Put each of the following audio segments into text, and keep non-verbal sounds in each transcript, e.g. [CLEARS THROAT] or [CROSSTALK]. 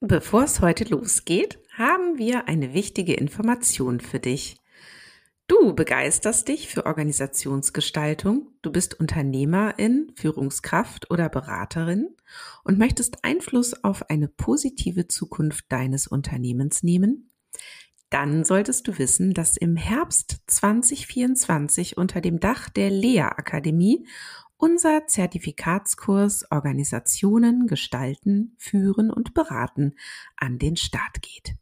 Bevor es heute losgeht, haben wir eine wichtige Information für dich. Du begeisterst dich für Organisationsgestaltung, du bist Unternehmerin, Führungskraft oder Beraterin und möchtest Einfluss auf eine positive Zukunft deines Unternehmens nehmen? Dann solltest du wissen, dass im Herbst 2024 unter dem Dach der Lea Akademie unser Zertifikatskurs Organisationen gestalten, führen und beraten an den Start geht.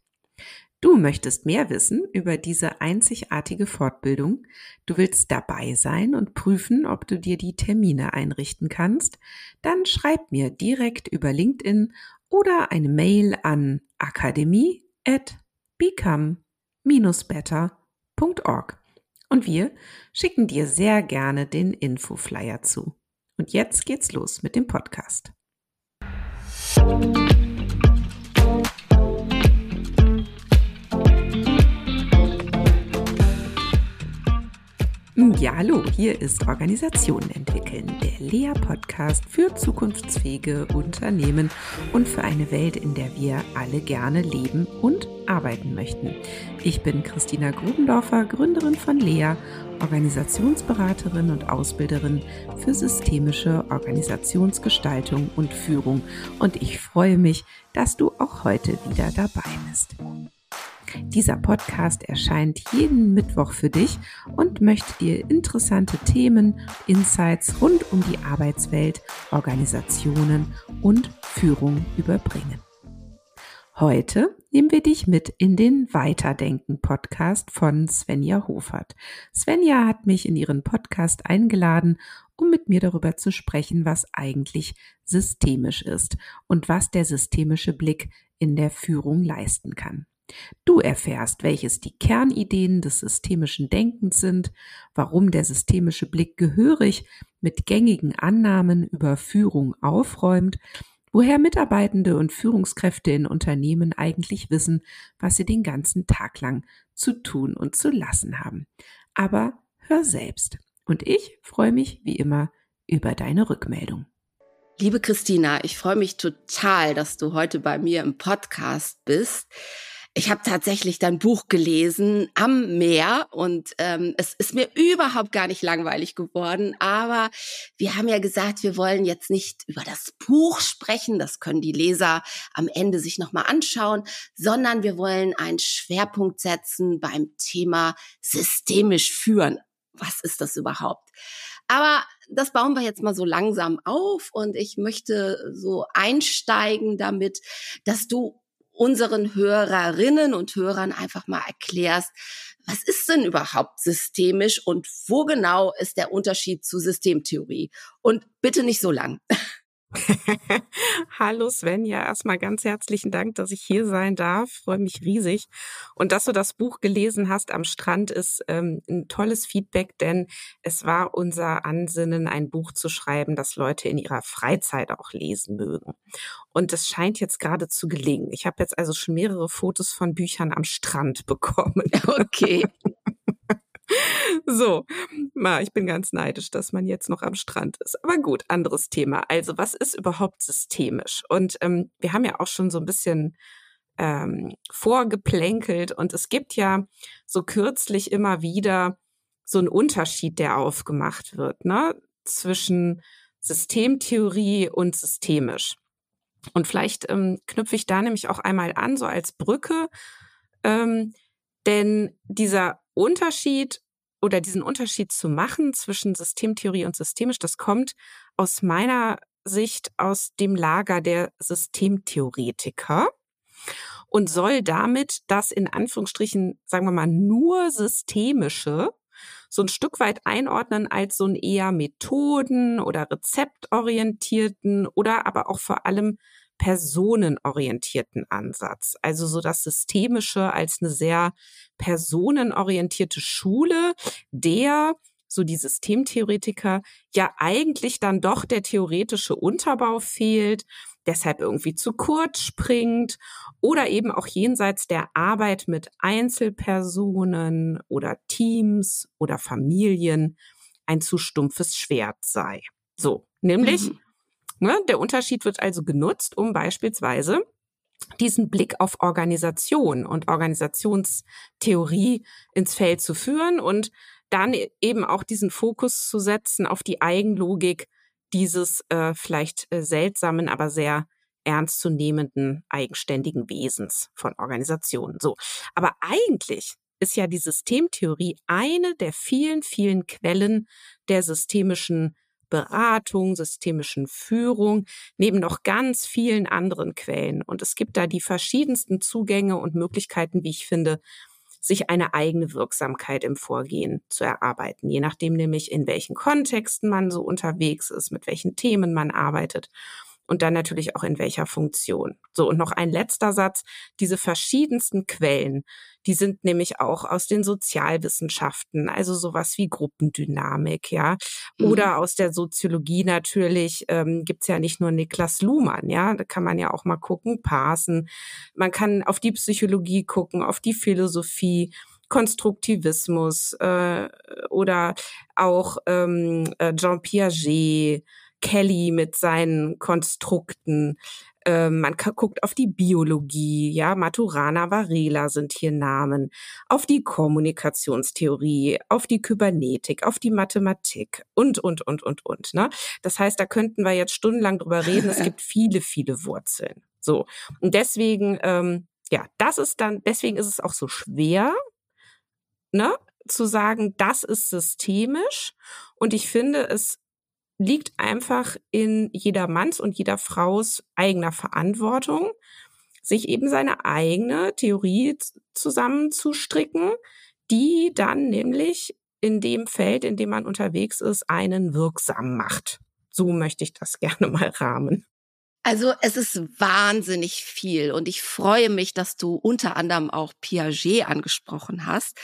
Du möchtest mehr wissen über diese einzigartige Fortbildung. Du willst dabei sein und prüfen, ob du dir die Termine einrichten kannst. Dann schreib mir direkt über LinkedIn oder eine Mail an akademie at become-better.org und wir schicken dir sehr gerne den Infoflyer zu. Und jetzt geht's los mit dem Podcast. Ja, hallo, hier ist Organisationen entwickeln, der Lea-Podcast für zukunftsfähige Unternehmen und für eine Welt, in der wir alle gerne leben und arbeiten möchten. Ich bin Christina Grubendorfer, Gründerin von Lea, Organisationsberaterin und Ausbilderin für systemische Organisationsgestaltung und Führung und ich freue mich, dass du auch heute wieder dabei bist. Dieser Podcast erscheint jeden Mittwoch für dich und möchte dir interessante Themen, Insights rund um die Arbeitswelt, Organisationen und Führung überbringen. Heute nehmen wir dich mit in den Weiterdenken Podcast von Svenja Hofert. Svenja hat mich in ihren Podcast eingeladen, um mit mir darüber zu sprechen, was eigentlich systemisch ist und was der systemische Blick in der Führung leisten kann. Du erfährst, welches die Kernideen des systemischen Denkens sind, warum der systemische Blick gehörig mit gängigen Annahmen über Führung aufräumt, woher Mitarbeitende und Führungskräfte in Unternehmen eigentlich wissen, was sie den ganzen Tag lang zu tun und zu lassen haben. Aber hör selbst. Und ich freue mich wie immer über deine Rückmeldung. Liebe Christina, ich freue mich total, dass du heute bei mir im Podcast bist ich habe tatsächlich dein Buch gelesen am Meer und ähm, es ist mir überhaupt gar nicht langweilig geworden. Aber wir haben ja gesagt, wir wollen jetzt nicht über das Buch sprechen, das können die Leser am Ende sich nochmal anschauen, sondern wir wollen einen Schwerpunkt setzen beim Thema systemisch führen. Was ist das überhaupt? Aber das bauen wir jetzt mal so langsam auf und ich möchte so einsteigen damit, dass du unseren Hörerinnen und Hörern einfach mal erklärst, was ist denn überhaupt systemisch und wo genau ist der Unterschied zu Systemtheorie? Und bitte nicht so lang. [LAUGHS] [LAUGHS] Hallo Svenja, erstmal ganz herzlichen Dank, dass ich hier sein darf. Freue mich riesig. Und dass du das Buch gelesen hast am Strand ist ähm, ein tolles Feedback, denn es war unser Ansinnen, ein Buch zu schreiben, das Leute in ihrer Freizeit auch lesen mögen. Und es scheint jetzt gerade zu gelingen. Ich habe jetzt also schon mehrere Fotos von Büchern am Strand [LAUGHS] bekommen. Okay. So, ma, ich bin ganz neidisch, dass man jetzt noch am Strand ist. Aber gut, anderes Thema. Also, was ist überhaupt systemisch? Und ähm, wir haben ja auch schon so ein bisschen ähm, vorgeplänkelt und es gibt ja so kürzlich immer wieder so einen Unterschied, der aufgemacht wird, ne, zwischen Systemtheorie und systemisch. Und vielleicht ähm, knüpfe ich da nämlich auch einmal an, so als Brücke, ähm, denn dieser Unterschied oder diesen Unterschied zu machen zwischen Systemtheorie und systemisch, das kommt aus meiner Sicht aus dem Lager der Systemtheoretiker und soll damit das in Anführungsstrichen, sagen wir mal, nur systemische so ein Stück weit einordnen als so ein eher Methoden- oder rezeptorientierten oder aber auch vor allem personenorientierten Ansatz. Also so das Systemische als eine sehr personenorientierte Schule, der so die Systemtheoretiker ja eigentlich dann doch der theoretische Unterbau fehlt, deshalb irgendwie zu kurz springt oder eben auch jenseits der Arbeit mit Einzelpersonen oder Teams oder Familien ein zu stumpfes Schwert sei. So, nämlich mhm. Ne? Der Unterschied wird also genutzt, um beispielsweise diesen Blick auf Organisation und Organisationstheorie ins Feld zu führen und dann e-, eben auch diesen Fokus zu setzen auf die Eigenlogik dieses äh, vielleicht äh, seltsamen, aber sehr ernstzunehmenden, eigenständigen Wesens von Organisationen. So. Aber eigentlich ist ja die Systemtheorie eine der vielen, vielen Quellen der systemischen Beratung, systemischen Führung, neben noch ganz vielen anderen Quellen. Und es gibt da die verschiedensten Zugänge und Möglichkeiten, wie ich finde, sich eine eigene Wirksamkeit im Vorgehen zu erarbeiten, je nachdem nämlich, in welchen Kontexten man so unterwegs ist, mit welchen Themen man arbeitet und dann natürlich auch in welcher Funktion. So, und noch ein letzter Satz. Diese verschiedensten Quellen, die sind nämlich auch aus den Sozialwissenschaften, also sowas wie Gruppendynamik, ja. Mhm. Oder aus der Soziologie natürlich ähm, gibt's ja nicht nur Niklas Luhmann, ja. Da kann man ja auch mal gucken, parsen. Man kann auf die Psychologie gucken, auf die Philosophie. Konstruktivismus äh, oder auch ähm, äh, Jean Piaget, Kelly mit seinen Konstrukten. Ähm, man guckt auf die Biologie, ja, Maturana, Varela sind hier Namen, auf die Kommunikationstheorie, auf die Kybernetik, auf die Mathematik und, und, und, und, und. Ne? Das heißt, da könnten wir jetzt stundenlang drüber reden. Es gibt [LAUGHS] viele, viele Wurzeln. So. Und deswegen, ähm, ja, das ist dann, deswegen ist es auch so schwer, ne, zu sagen, das ist systemisch. Und ich finde es liegt einfach in jeder Manns und jeder Fraus eigener Verantwortung, sich eben seine eigene Theorie zusammenzustricken, die dann nämlich in dem Feld, in dem man unterwegs ist, einen wirksam macht. So möchte ich das [LAUGHS] gerne mal rahmen. Also es ist wahnsinnig viel und ich freue mich, dass du unter anderem auch Piaget angesprochen hast,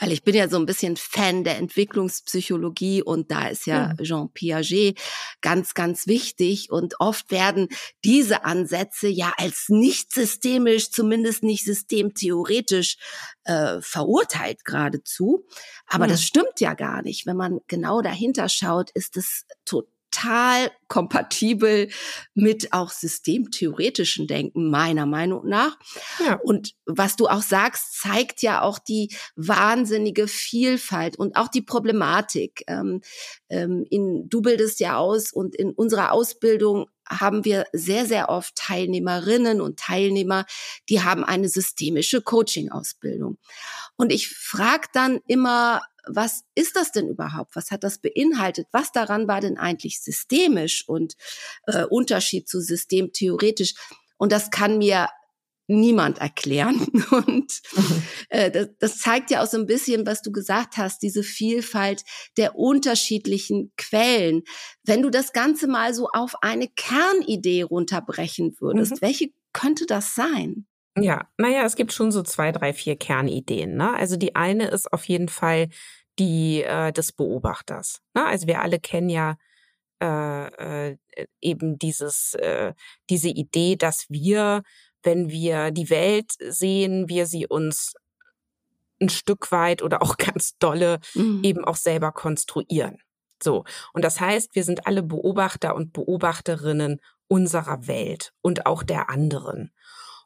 weil ich bin ja so ein bisschen Fan der Entwicklungspsychologie und da ist ja. Jean Piaget ganz, ganz wichtig und oft werden diese Ansätze ja als nicht systemisch, zumindest nicht systemtheoretisch äh, verurteilt geradezu. Aber ja. das stimmt ja gar nicht. Wenn man genau dahinter schaut, ist es total total kompatibel mit auch systemtheoretischen Denken, meiner Meinung nach. Ja. Und was du auch sagst, zeigt ja auch die wahnsinnige Vielfalt und auch die Problematik. Ähm, ähm, in, du bildest ja aus und in unserer Ausbildung haben wir sehr, sehr oft Teilnehmerinnen und Teilnehmer, die haben eine systemische Coaching-Ausbildung. Und ich frage dann immer, was ist das denn überhaupt? Was hat das beinhaltet? Was daran war denn eigentlich systemisch und äh, Unterschied zu systemtheoretisch? Und das kann mir niemand erklären. [LAUGHS] Und mhm. äh, das, das zeigt ja auch so ein bisschen, was du gesagt hast, diese Vielfalt der unterschiedlichen Quellen. Wenn du das Ganze mal so auf eine Kernidee runterbrechen würdest, mhm. welche könnte das sein? Ja, naja, es gibt schon so zwei, drei, vier Kernideen. Ne? Also die eine ist auf jeden Fall die äh, des Beobachters. Ne? Also wir alle kennen ja äh, äh, eben dieses, äh, diese Idee, dass wir, wenn wir die Welt sehen, wir sie uns ein Stück weit oder auch [LAUGHS] ganz dolle mhm. eben auch selber konstruieren. So. Und das heißt, wir sind alle Beobachter und Beobachterinnen unserer Welt und auch der anderen.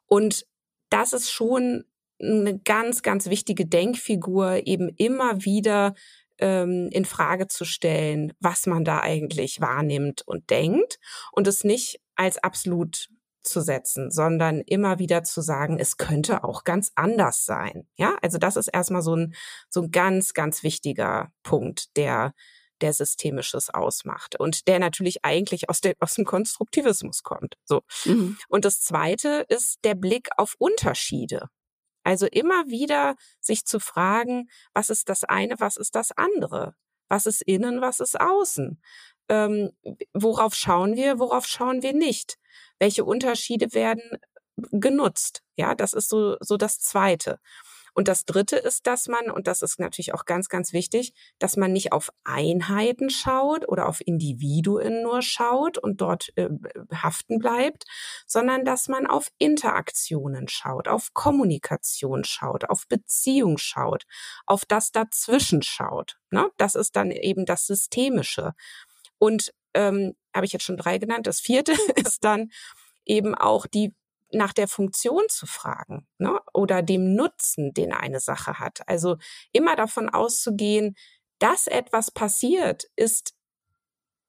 Und das ist schon eine ganz, ganz wichtige Denkfigur, eben immer wieder ähm, in Frage zu stellen, was man da eigentlich wahrnimmt und denkt und es nicht als absolut zu setzen, sondern immer wieder zu sagen, es könnte auch ganz anders sein. Ja, also das ist erstmal so ein, so ein ganz, ganz wichtiger Punkt, der, der Systemisches ausmacht und der natürlich eigentlich aus, der, aus dem Konstruktivismus kommt. So. Mhm. Und das zweite ist der Blick auf Unterschiede. Also immer wieder sich zu fragen, was ist das eine, was ist das andere? Was ist innen, was ist außen? Ähm, worauf schauen wir, worauf schauen wir nicht? Welche Unterschiede werden genutzt? Ja, das ist so, so das Zweite. Und das Dritte ist, dass man, und das ist natürlich auch ganz, ganz wichtig, dass man nicht auf Einheiten schaut oder auf Individuen nur schaut und dort äh, haften bleibt, sondern dass man auf Interaktionen schaut, auf Kommunikation schaut, auf Beziehung schaut, auf das dazwischen schaut. Ne? Das ist dann eben das Systemische. Und ähm, habe ich jetzt schon drei genannt. Das vierte [LAUGHS] ist dann eben auch die nach der Funktion zu fragen ne? oder dem Nutzen, den eine Sache hat. Also immer davon auszugehen, dass etwas passiert, ist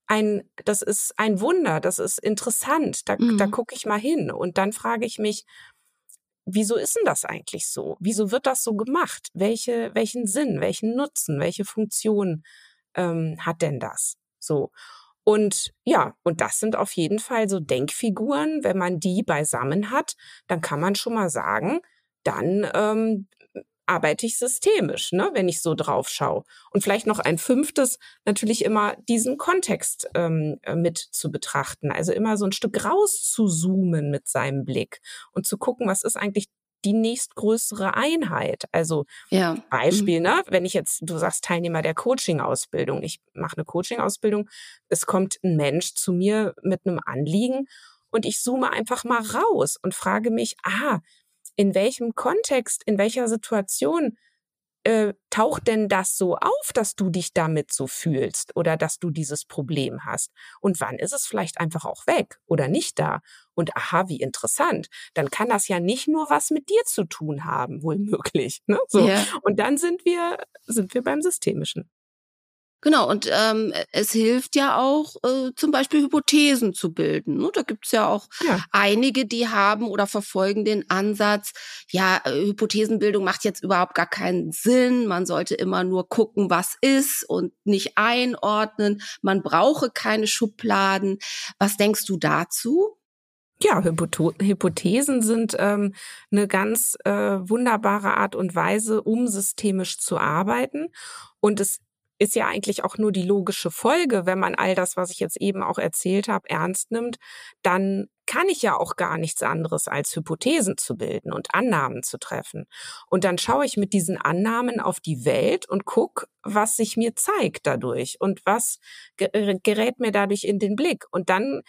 ein, das ist ein Wunder, das ist interessant, da, mhm. da gucke ich mal hin und dann frage ich mich, wieso ist denn das eigentlich so? Wieso wird das so gemacht? Welche, welchen Sinn, welchen Nutzen, welche Funktion ähm, hat denn das? So. Und ja, und das sind auf jeden Fall so Denkfiguren. Wenn man die beisammen hat, dann kann man schon mal sagen, dann ähm, arbeite ich systemisch, ne, wenn ich so drauf schaue. Und vielleicht noch ein fünftes, natürlich immer diesen Kontext ähm, äh, mit zu betrachten. Also immer so ein Stück raus zu zoomen mit seinem Blick und zu gucken, was ist eigentlich die nächstgrößere Einheit. Also ja. Beispiel, mhm. ne, wenn ich jetzt, du sagst Teilnehmer der Coaching-Ausbildung, ich mache eine Coaching-Ausbildung, es kommt ein Mensch zu mir mit einem Anliegen und ich zoome einfach mal raus und frage mich, ah, in welchem Kontext, in welcher Situation äh, taucht denn das so auf, dass du dich damit so fühlst oder dass du dieses Problem hast? Und wann ist es vielleicht einfach auch weg oder nicht da? Und aha, wie interessant. Dann kann das ja nicht nur was mit dir zu tun haben, wohl möglich. Ne? So. Ja. Und dann sind wir, sind wir beim Systemischen. Genau, und ähm, es hilft ja auch, äh, zum Beispiel Hypothesen zu bilden. Ne? Da gibt's ja auch ja. einige, die haben oder verfolgen den Ansatz, ja, äh, Hypothesenbildung macht jetzt überhaupt gar keinen Sinn. Man sollte immer nur gucken, was ist und nicht einordnen. Man brauche keine Schubladen. Was denkst du dazu? Ja, Hypothesen sind ähm, eine ganz äh, wunderbare Art und Weise, um systemisch zu arbeiten. Und es ist ja eigentlich auch nur die logische Folge, wenn man all das, was ich jetzt eben auch erzählt habe, ernst nimmt, dann kann ich ja auch gar nichts anderes als Hypothesen zu bilden und Annahmen zu treffen. Und dann schaue ich mit diesen Annahmen auf die Welt und guck, was sich mir zeigt dadurch und was äh, gerät mir dadurch in den Blick. Und dann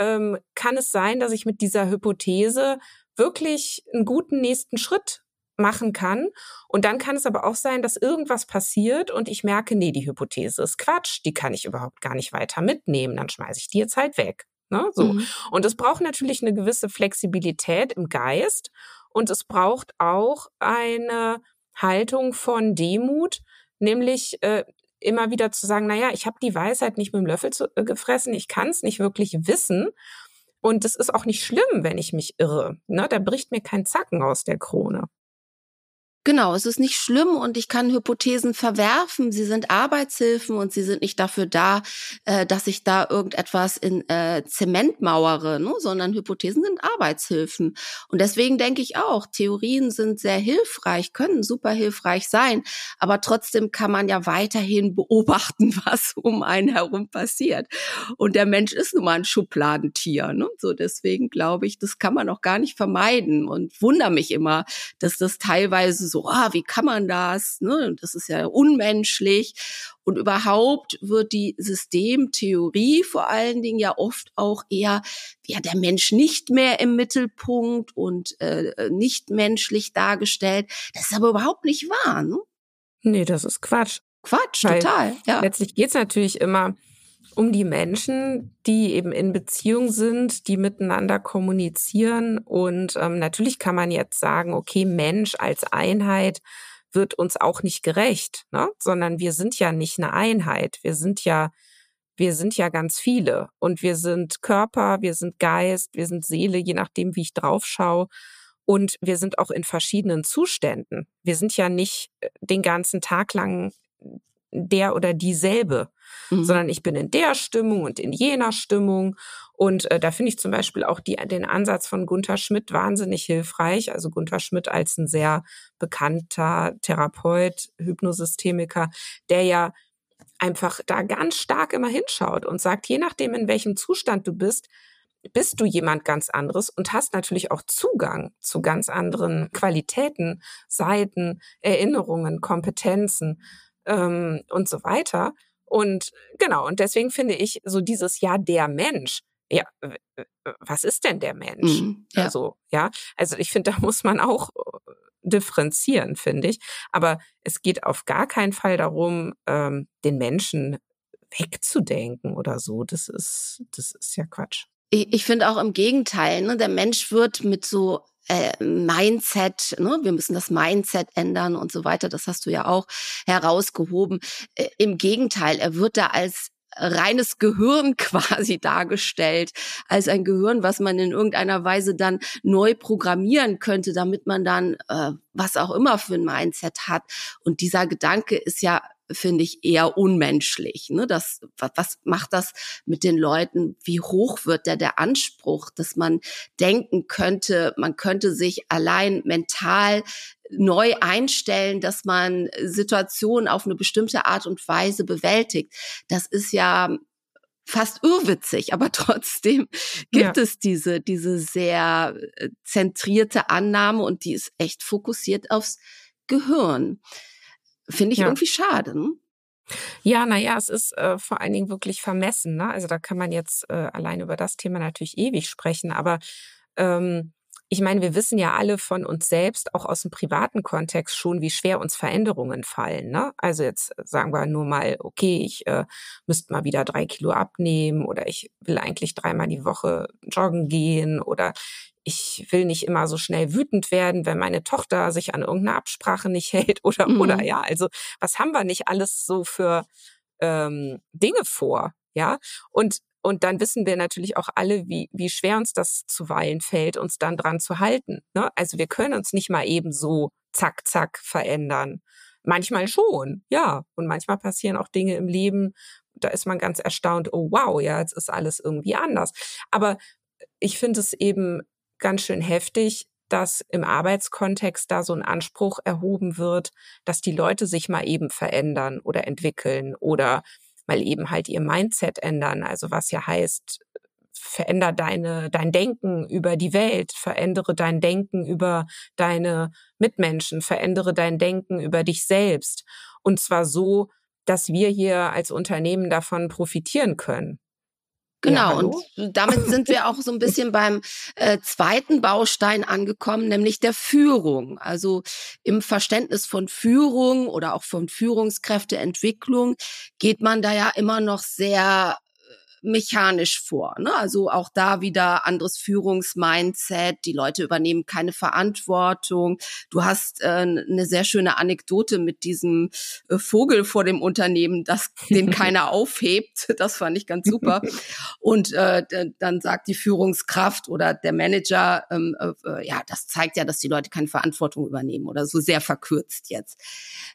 ähm, kann es sein, dass ich mit dieser Hypothese wirklich einen guten nächsten Schritt machen kann. Und dann kann es aber auch sein, dass irgendwas passiert und ich merke, nee, die Hypothese ist Quatsch, die kann ich überhaupt gar nicht weiter mitnehmen, dann schmeiße ich die jetzt halt weg. Ne? So. Mhm. Und es braucht natürlich eine gewisse Flexibilität im Geist und es braucht auch eine Haltung von Demut, nämlich äh, immer wieder zu sagen, naja, ich habe die Weisheit nicht mit dem Löffel zu, äh, gefressen, ich kann es nicht wirklich wissen. Und es ist auch nicht schlimm, wenn ich mich irre. Ne? Da bricht mir kein Zacken aus der Krone. Genau, es ist nicht schlimm und ich kann Hypothesen verwerfen. Sie sind Arbeitshilfen und sie sind nicht dafür da, äh, dass ich da irgendetwas in äh, Zement mauere, ne? sondern Hypothesen sind Arbeitshilfen. Und deswegen denke ich auch, Theorien sind sehr hilfreich, können super hilfreich sein, aber trotzdem kann man ja weiterhin [LAUGHS] beobachten, was um einen herum passiert. Und der Mensch ist nun mal ein Schubladentier. Ne? So deswegen glaube ich, das kann man auch gar nicht vermeiden und wundere mich immer, dass das teilweise so, ah, wie kann man das? Ne? Das ist ja unmenschlich. Und überhaupt wird die Systemtheorie vor allen Dingen ja oft auch eher, ja, der Mensch nicht mehr im Mittelpunkt und äh, nicht menschlich dargestellt. Das ist aber überhaupt nicht wahr, ne? Nee, das ist Quatsch. Quatsch, Weil total. Ja. Letztlich geht's natürlich immer um die Menschen, die eben in Beziehung sind, die miteinander kommunizieren. Und ähm, natürlich kann man jetzt sagen, okay, Mensch als Einheit wird uns auch nicht gerecht, ne? sondern wir sind ja nicht eine Einheit. Wir sind ja, wir sind ja ganz viele und wir sind Körper, wir sind Geist, wir sind Seele, je nachdem, wie ich drauf schaue. Und wir sind auch in verschiedenen Zuständen. Wir sind ja nicht äh, den ganzen Tag lang der oder dieselbe, mhm. sondern ich bin in der Stimmung und in jener Stimmung. Und äh, da finde ich zum Beispiel auch die, den Ansatz von Gunther Schmidt wahnsinnig hilfreich. Also Gunther Schmidt als ein sehr bekannter Therapeut, Hypnosystemiker, der ja einfach da ganz stark immer hinschaut und sagt, je nachdem, in welchem Zustand du bist, bist du jemand ganz anderes und hast natürlich auch Zugang zu ganz anderen Qualitäten, Seiten, Erinnerungen, Kompetenzen ähm, und so weiter. Und genau, und deswegen finde ich so dieses Ja, der Mensch. Ja, was ist denn der Mensch? Mhm, ja. Also, ja, also ich finde, da muss man auch äh, differenzieren, finde ich. Aber es geht auf gar keinen Fall darum, ähm, den Menschen wegzudenken oder so. Das ist, das ist ja Quatsch. Ich, ich finde auch im Gegenteil, ne, der Mensch wird mit so äh, Mindset, ne? wir müssen das Mindset ändern und so weiter, das hast du ja auch herausgehoben. Äh, Im Gegenteil, er wird da als reines Gehirn [LAUGHS] quasi dargestellt, als ein Gehirn, was man in irgendeiner Weise dann neu programmieren könnte, damit man dann äh, was auch immer für ein Mindset hat. Und dieser Gedanke ist ja finde ich eher unmenschlich. Ne? Das, was macht das mit den Leuten? Wie hoch wird da der Anspruch, dass man denken könnte, man könnte sich allein mental neu einstellen, dass man Situationen auf eine bestimmte Art und Weise bewältigt. Das ist ja fast irrwitzig, aber [LAUGHS] trotzdem gibt ja. es diese, diese sehr äh, zentrierte Annahme und die ist echt fokussiert aufs Gehirn. Finde ich ja. irgendwie schade. Ne? Ja, naja, es ist äh, vor allen Dingen wirklich vermessen. Ne? Also da kann man jetzt äh, allein über das Thema natürlich ewig sprechen, aber ähm, ich meine, wir wissen ja alle von uns selbst, auch aus dem privaten Kontext schon, wie schwer uns Veränderungen fallen. Ne? Also jetzt sagen wir nur mal, okay, ich äh, müsste mal wieder drei Kilo abnehmen oder ich will eigentlich dreimal die Woche joggen gehen oder ich will nicht immer so schnell wütend werden, wenn meine Tochter sich an irgendeine Absprache nicht [LAUGHS] hält oder mhm. oder ja, also was haben wir nicht alles so für ähm, Dinge vor, ja? Und und dann wissen wir natürlich auch alle, wie, wie schwer uns das zuweilen fällt, uns dann dran zu halten. Ne? Also wir können uns nicht mal eben so zack, zack verändern. Manchmal schon, ja. Und manchmal passieren auch Dinge im Leben, da ist man ganz erstaunt, oh wow, ja, jetzt ist alles irgendwie anders. Aber ich finde es eben ganz schön heftig, dass im Arbeitskontext da so ein Anspruch erhoben wird, dass die Leute sich mal eben verändern oder entwickeln oder mal eben halt ihr Mindset ändern. Also was ja heißt, veränder deine, dein Denken über die Welt, verändere dein Denken über deine Mitmenschen, verändere dein Denken über dich selbst. Und zwar so, dass wir hier als Unternehmen davon profitieren können. Genau, ja, und damit sind wir auch so ein [LAUGHS] bisschen beim äh, zweiten Baustein angekommen, nämlich der Führung. Also im Verständnis von Führung oder auch von Führungskräfteentwicklung geht man da ja immer noch sehr mechanisch vor. Ne? Also auch da wieder anderes Führungsmindset. Die Leute übernehmen keine Verantwortung. Du hast äh, eine sehr schöne Anekdote mit diesem äh, Vogel vor dem Unternehmen, das den [LAUGHS] keiner aufhebt. Das fand ich ganz super. Und äh, dann sagt die Führungskraft oder der Manager, ähm, äh, ja, das zeigt ja, dass die Leute keine Verantwortung übernehmen oder so sehr verkürzt jetzt.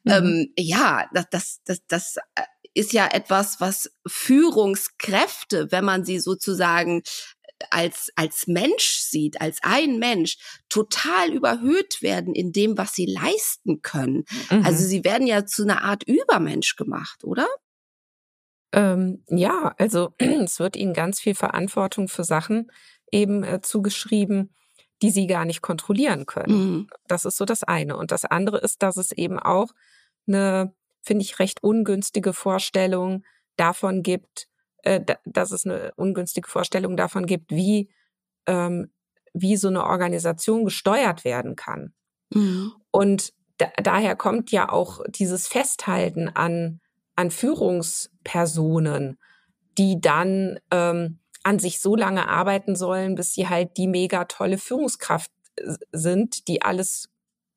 Mhm. Ähm, ja, das, das, das, das äh, ist ja etwas, was Führungskräfte, wenn man sie sozusagen als, als Mensch sieht, als ein Mensch, total überhöht werden in dem, was sie leisten können. Mhm. Also sie werden ja zu einer Art Übermensch gemacht, oder? Ähm, ja, also [CLEARS THROAT] es wird ihnen ganz viel Verantwortung für Sachen eben äh, zugeschrieben, die sie gar nicht kontrollieren können. Mhm. Das ist so das eine. Und das andere ist, dass es eben auch eine finde ich, recht ungünstige Vorstellung davon gibt, äh, dass es eine ungünstige Vorstellung davon gibt, wie, ähm, wie so eine Organisation gesteuert werden kann. Mhm. Und da, daher kommt ja auch dieses Festhalten an, an Führungspersonen, die dann ähm, an sich so lange arbeiten sollen, bis sie halt die mega tolle Führungskraft äh, sind, die alles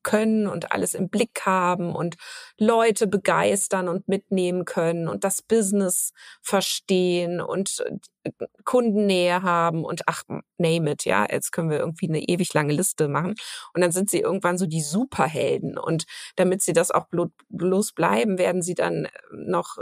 können und alles im Blick haben und Leute begeistern und mitnehmen können und das Business verstehen und äh, Kundennähe haben und ach, name it, ja, jetzt können wir irgendwie eine ewig lange Liste machen und dann sind sie irgendwann so die Superhelden und damit sie das auch bloß bleiben, werden sie dann äh, noch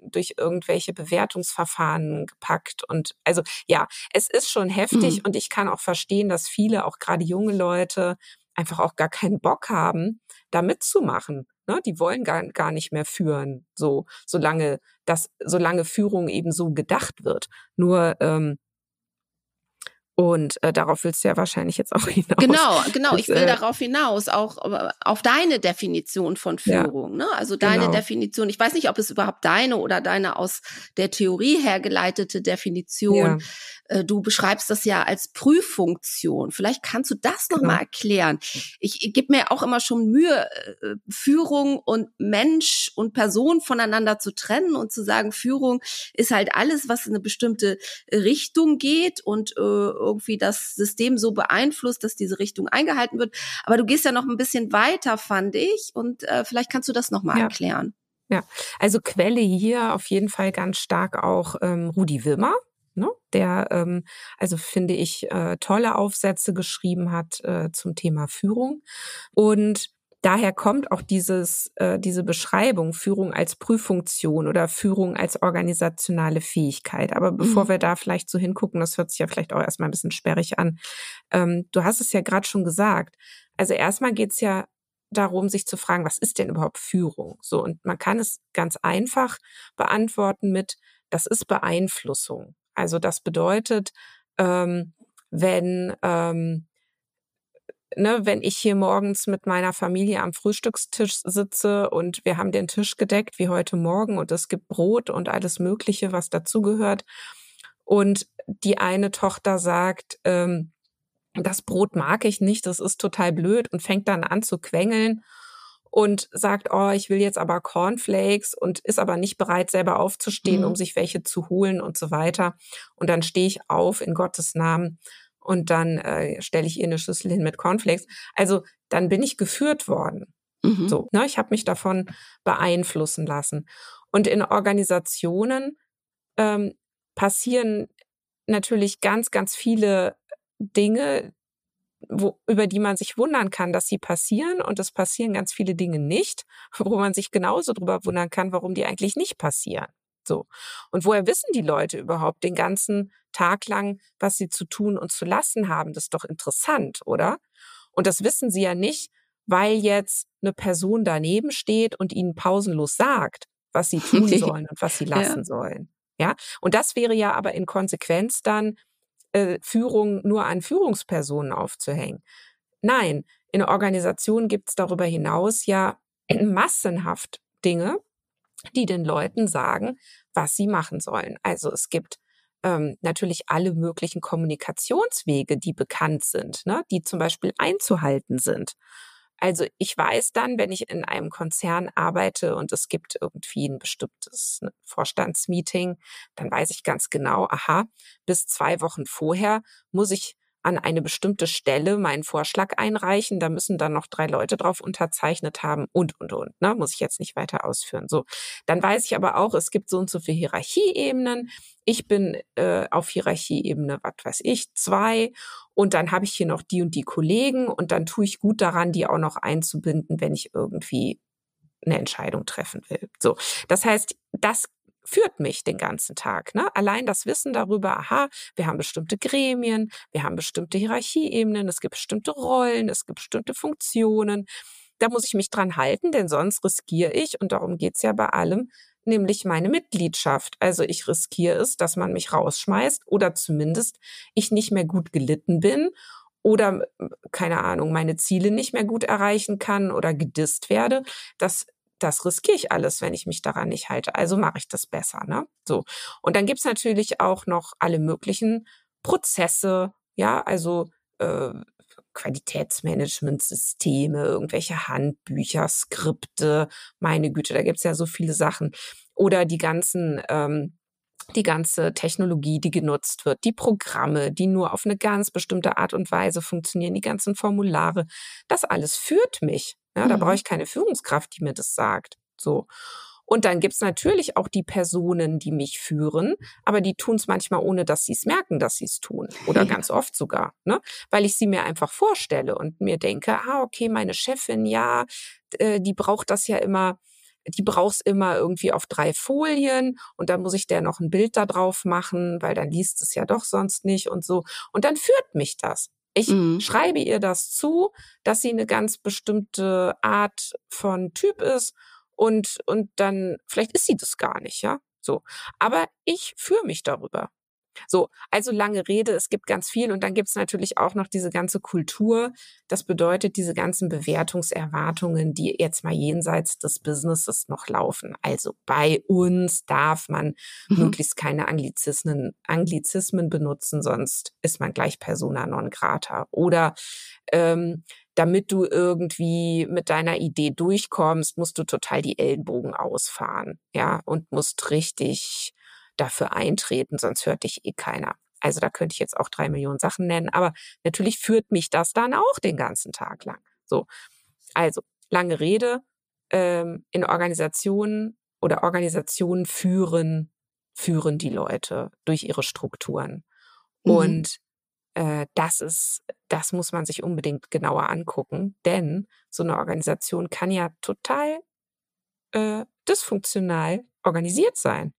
durch irgendwelche Bewertungsverfahren gepackt und also ja, es ist schon heftig mhm. und ich kann auch verstehen, dass viele, auch gerade junge Leute, einfach auch gar keinen Bock haben, da mitzumachen. Ne? Die wollen gar, gar nicht mehr führen, so solange das, solange Führung eben so gedacht wird. Nur ähm, Und äh, darauf willst du ja wahrscheinlich jetzt auch [LAUGHS] hinaus. Genau, genau. Ich will äh, darauf hinaus, auch äh, auf deine Definition von Führung. Ja, ne? Also deine genau. Definition. Ich weiß nicht, ob es überhaupt deine oder deine aus der Theorie hergeleitete Definition. Ja. Äh, du beschreibst das ja als Prüffunktion. Vielleicht kannst du das genau. nochmal erklären. Ich, ich gebe mir auch immer schon Mühe, äh, Führung und Mensch und Person voneinander zu trennen und zu sagen, Führung ist halt alles, was in eine bestimmte Richtung geht und äh, irgendwie das System so beeinflusst, dass diese Richtung eingehalten wird. Aber du gehst ja noch ein bisschen weiter, fand ich. Und äh, vielleicht kannst du das nochmal ja. erklären. Ja, also Quelle hier auf jeden Fall ganz stark auch ähm, Rudi Wimmer, ne? der ähm, also finde ich äh, tolle Aufsätze geschrieben hat äh, zum Thema Führung und daher kommt auch dieses, äh, diese Beschreibung Führung als Prüffunktion oder Führung als organisationale Fähigkeit. Aber bevor mhm. wir da vielleicht so hingucken, das hört sich ja vielleicht auch erstmal ein bisschen sperrig an. Ähm, du hast es ja gerade schon gesagt. Also erstmal geht's ja darum, sich zu fragen, was ist denn überhaupt Führung? So, und man kann es ganz einfach beantworten mit, das ist Beeinflussung. Also das bedeutet, ähm, wenn ähm, ne, wenn ich hier morgens mit meiner Familie am Frühstückstisch sitze und wir haben den Tisch gedeckt wie heute Morgen und es gibt Brot und alles Mögliche, was dazugehört. Und die eine Tochter sagt, ähm, das Brot mag ich nicht, das ist total blöd und fängt dann an zu quengeln und sagt, oh, ich will jetzt aber Cornflakes und ist aber nicht bereit, selber aufzustehen, mhm. um sich welche zu holen und so weiter. Und dann stehe ich auf in Gottes Namen und dann äh, stelle ich ihr eine Schüssel hin mit Cornflakes. Also dann bin ich geführt worden. Mhm. So, ne, ich habe mich davon beeinflussen lassen. Und in Organisationen ähm, passieren natürlich ganz, ganz viele Dinge, wo, über die man sich wundern kann, dass sie passieren und es passieren ganz viele Dinge nicht, [LAUGHS] wo man sich genauso drüber wundern kann, warum die eigentlich nicht passieren. So. Und woher wissen die Leute überhaupt den ganzen Tag lang, was sie zu tun und zu lassen haben? Das ist doch interessant, oder? Und das wissen sie ja nicht, weil jetzt eine Person daneben steht und ihnen pausenlos sagt, was sie [LAUGHS] tun sollen und was sie lassen ja. sollen. Ja, und das wäre ja aber in Konsequenz dann äh, Führung nur an Führungspersonen aufzuhängen. Nein, in Organisationen gibt es darüber hinaus ja [CLEARS THROAT] massenhaft Dinge, die den Leuten sagen, was sie machen sollen. Also es gibt ähm, natürlich alle möglichen Kommunikationswege, die bekannt sind, ne, die zum Beispiel einzuhalten sind. Also ich weiß dann, wenn ich in einem Konzern arbeite und es gibt irgendwie ein bestimmtes ne, Vorstandsmeeting, dann weiß ich ganz genau, aha, bis zwei Wochen vorher muss ich an eine bestimmte Stelle meinen Vorschlag einreichen. Da müssen dann noch drei Leute drauf unterzeichnet haben und, und, und. Ne? Muss ich jetzt nicht weiter ausführen. So, dann weiß ich aber auch, es gibt so und so viele Hierarchieebenen. Ich bin äh, auf Hierarchieebene, was weiß ich, zwei. Und dann habe ich hier noch die und die Kollegen und dann tue ich gut daran, die auch noch einzubinden, wenn ich irgendwie eine Entscheidung treffen will. So, das heißt, das führt mich den ganzen Tag. Ne? Allein das Wissen darüber, aha, wir haben bestimmte Gremien, wir haben bestimmte Hierarchieebenen, es gibt bestimmte Rollen, es gibt bestimmte Funktionen. Da muss ich mich dran halten, denn sonst riskiere ich, und darum geht's ja bei allem, nämlich meine Mitgliedschaft. Also ich riskiere es, dass man mich rausschmeißt oder zumindest ich nicht mehr gut gelitten bin oder keine Ahnung, meine Ziele nicht mehr gut erreichen kann oder gedisst werde. Das das riskiere ich alles, wenn ich mich daran nicht halte. Also mache ich das besser. Ne? So. Und dann gibt's natürlich auch noch alle möglichen Prozesse, ja, also äh, Qualitätsmanagementsysteme, irgendwelche Handbücher, Skripte, meine Güte, da gibt's ja so viele Sachen. Oder die ganzen ähm, die ganze Technologie, die genutzt wird, die Programme, die nur auf eine ganz bestimmte Art und Weise funktionieren, die ganzen Formulare, das alles führt mich ja, mhm. Da brauche mhm. ich keine Führungskraft, die mir das sagt. So. Und dann gibt's natürlich auch die Personen, die mich führen, aber die tun's manchmal, ohne dass sie es merken, dass sie es tun. Oder ja. ganz oft sogar, ne? Weil ich sie mir einfach vorstelle und mir denke, ah, okay, meine Chefin, ja, äh, die braucht das ja immer, die braucht's immer irgendwie auf drei Folien und dann muss ich der noch ein Bild da drauf machen, weil dann liest es ja doch sonst nicht und so. Und dann führt mich das. Ich mhm. schreibe ihr das zu, dass sie eine ganz bestimmte Art von Typ ist und, und dann, vielleicht ist sie das gar nicht, ja, so. Aber ich führe mich darüber. So, also lange Rede, es gibt ganz viel und dann gibt es natürlich auch noch diese ganze Kultur. Das bedeutet diese ganzen Bewertungserwartungen, die jetzt mal jenseits des Businesses noch laufen. Also bei uns darf man mhm. möglichst keine Anglizismen, Anglizismen benutzen, sonst ist man gleich persona non grata. Oder ähm, damit du irgendwie mit deiner Idee durchkommst, musst du total die Ellenbogen ausfahren, ja, und musst richtig dafür eintreten, sonst hört dich eh keiner. Also da könnte ich jetzt auch drei Millionen Sachen nennen, aber natürlich führt mich das dann auch den ganzen Tag lang. So, also lange Rede, ähm, in Organisationen oder Organisationen führen führen die Leute durch ihre Strukturen mhm. und äh, das ist, das muss man sich unbedingt genauer angucken, denn so eine Organisation kann ja total äh, dysfunktional organisiert sein.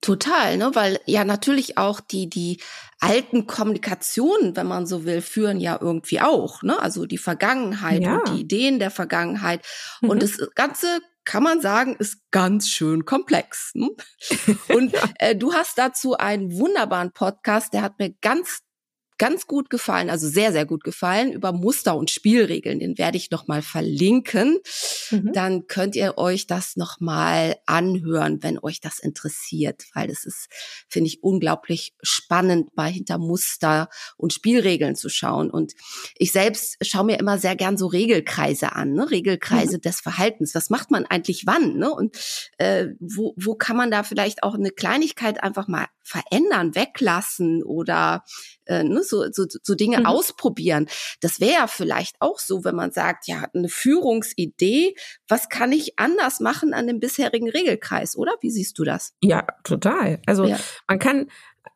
Total, ne? Weil ja natürlich auch die, die alten Kommunikationen, wenn man so will, führen ja irgendwie auch, ne? Also die Vergangenheit ja. und die Ideen der Vergangenheit. Mhm. Und das Ganze kann man sagen, ist ganz schön komplex. Ne? [LAUGHS] Und ja. äh, du hast dazu einen wunderbaren Podcast, der hat mir ganz ganz gut gefallen, also sehr, sehr gut gefallen, über Muster und Spielregeln. Den werde ich nochmal verlinken. Mhm. Dann könnt ihr euch das nochmal anhören, wenn euch das interessiert, weil das ist, finde ich, unglaublich spannend, mal hinter Muster und Spielregeln zu schauen. Und ich selbst schaue mir immer sehr gern so Regelkreise an, ne? Regelkreise mhm. des Verhaltens. Was macht man eigentlich wann? Ne? Und äh, wo, wo kann man da vielleicht auch eine Kleinigkeit einfach mal verändern, weglassen oder äh, ne, so, so, so Dinge mhm. ausprobieren. Das wäre ja vielleicht auch so, wenn man sagt, ja, eine Führungsidee, was kann ich anders machen an dem bisherigen Regelkreis, oder? Wie siehst du das? Ja, total. Also ja. man kann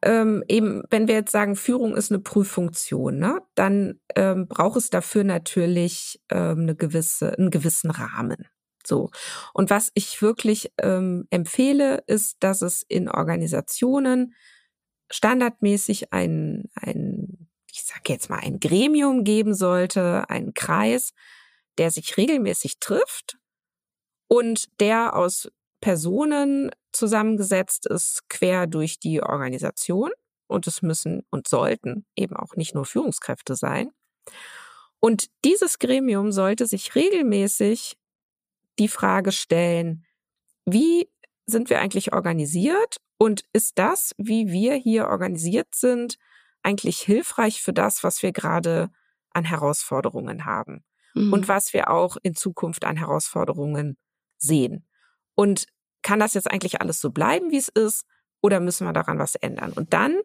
ähm, eben, wenn wir jetzt sagen, Führung ist eine Prüffunktion, ne, dann ähm, braucht es dafür natürlich ähm, eine gewisse, einen gewissen Rahmen. So. Und was ich wirklich ähm, empfehle, ist, dass es in Organisationen standardmäßig ein, ein, ich sage jetzt mal, ein Gremium geben sollte, einen Kreis, der sich regelmäßig trifft und der aus Personen zusammengesetzt ist, quer durch die Organisation. Und es müssen und sollten eben auch nicht nur Führungskräfte sein. Und dieses Gremium sollte sich regelmäßig die Frage stellen, wie sind wir eigentlich organisiert und ist das, wie wir hier organisiert sind, eigentlich hilfreich für das, was wir gerade an Herausforderungen haben mhm. und was wir auch in Zukunft an Herausforderungen sehen. Und kann das jetzt eigentlich alles so bleiben, wie es ist, oder müssen wir daran was ändern? Und dann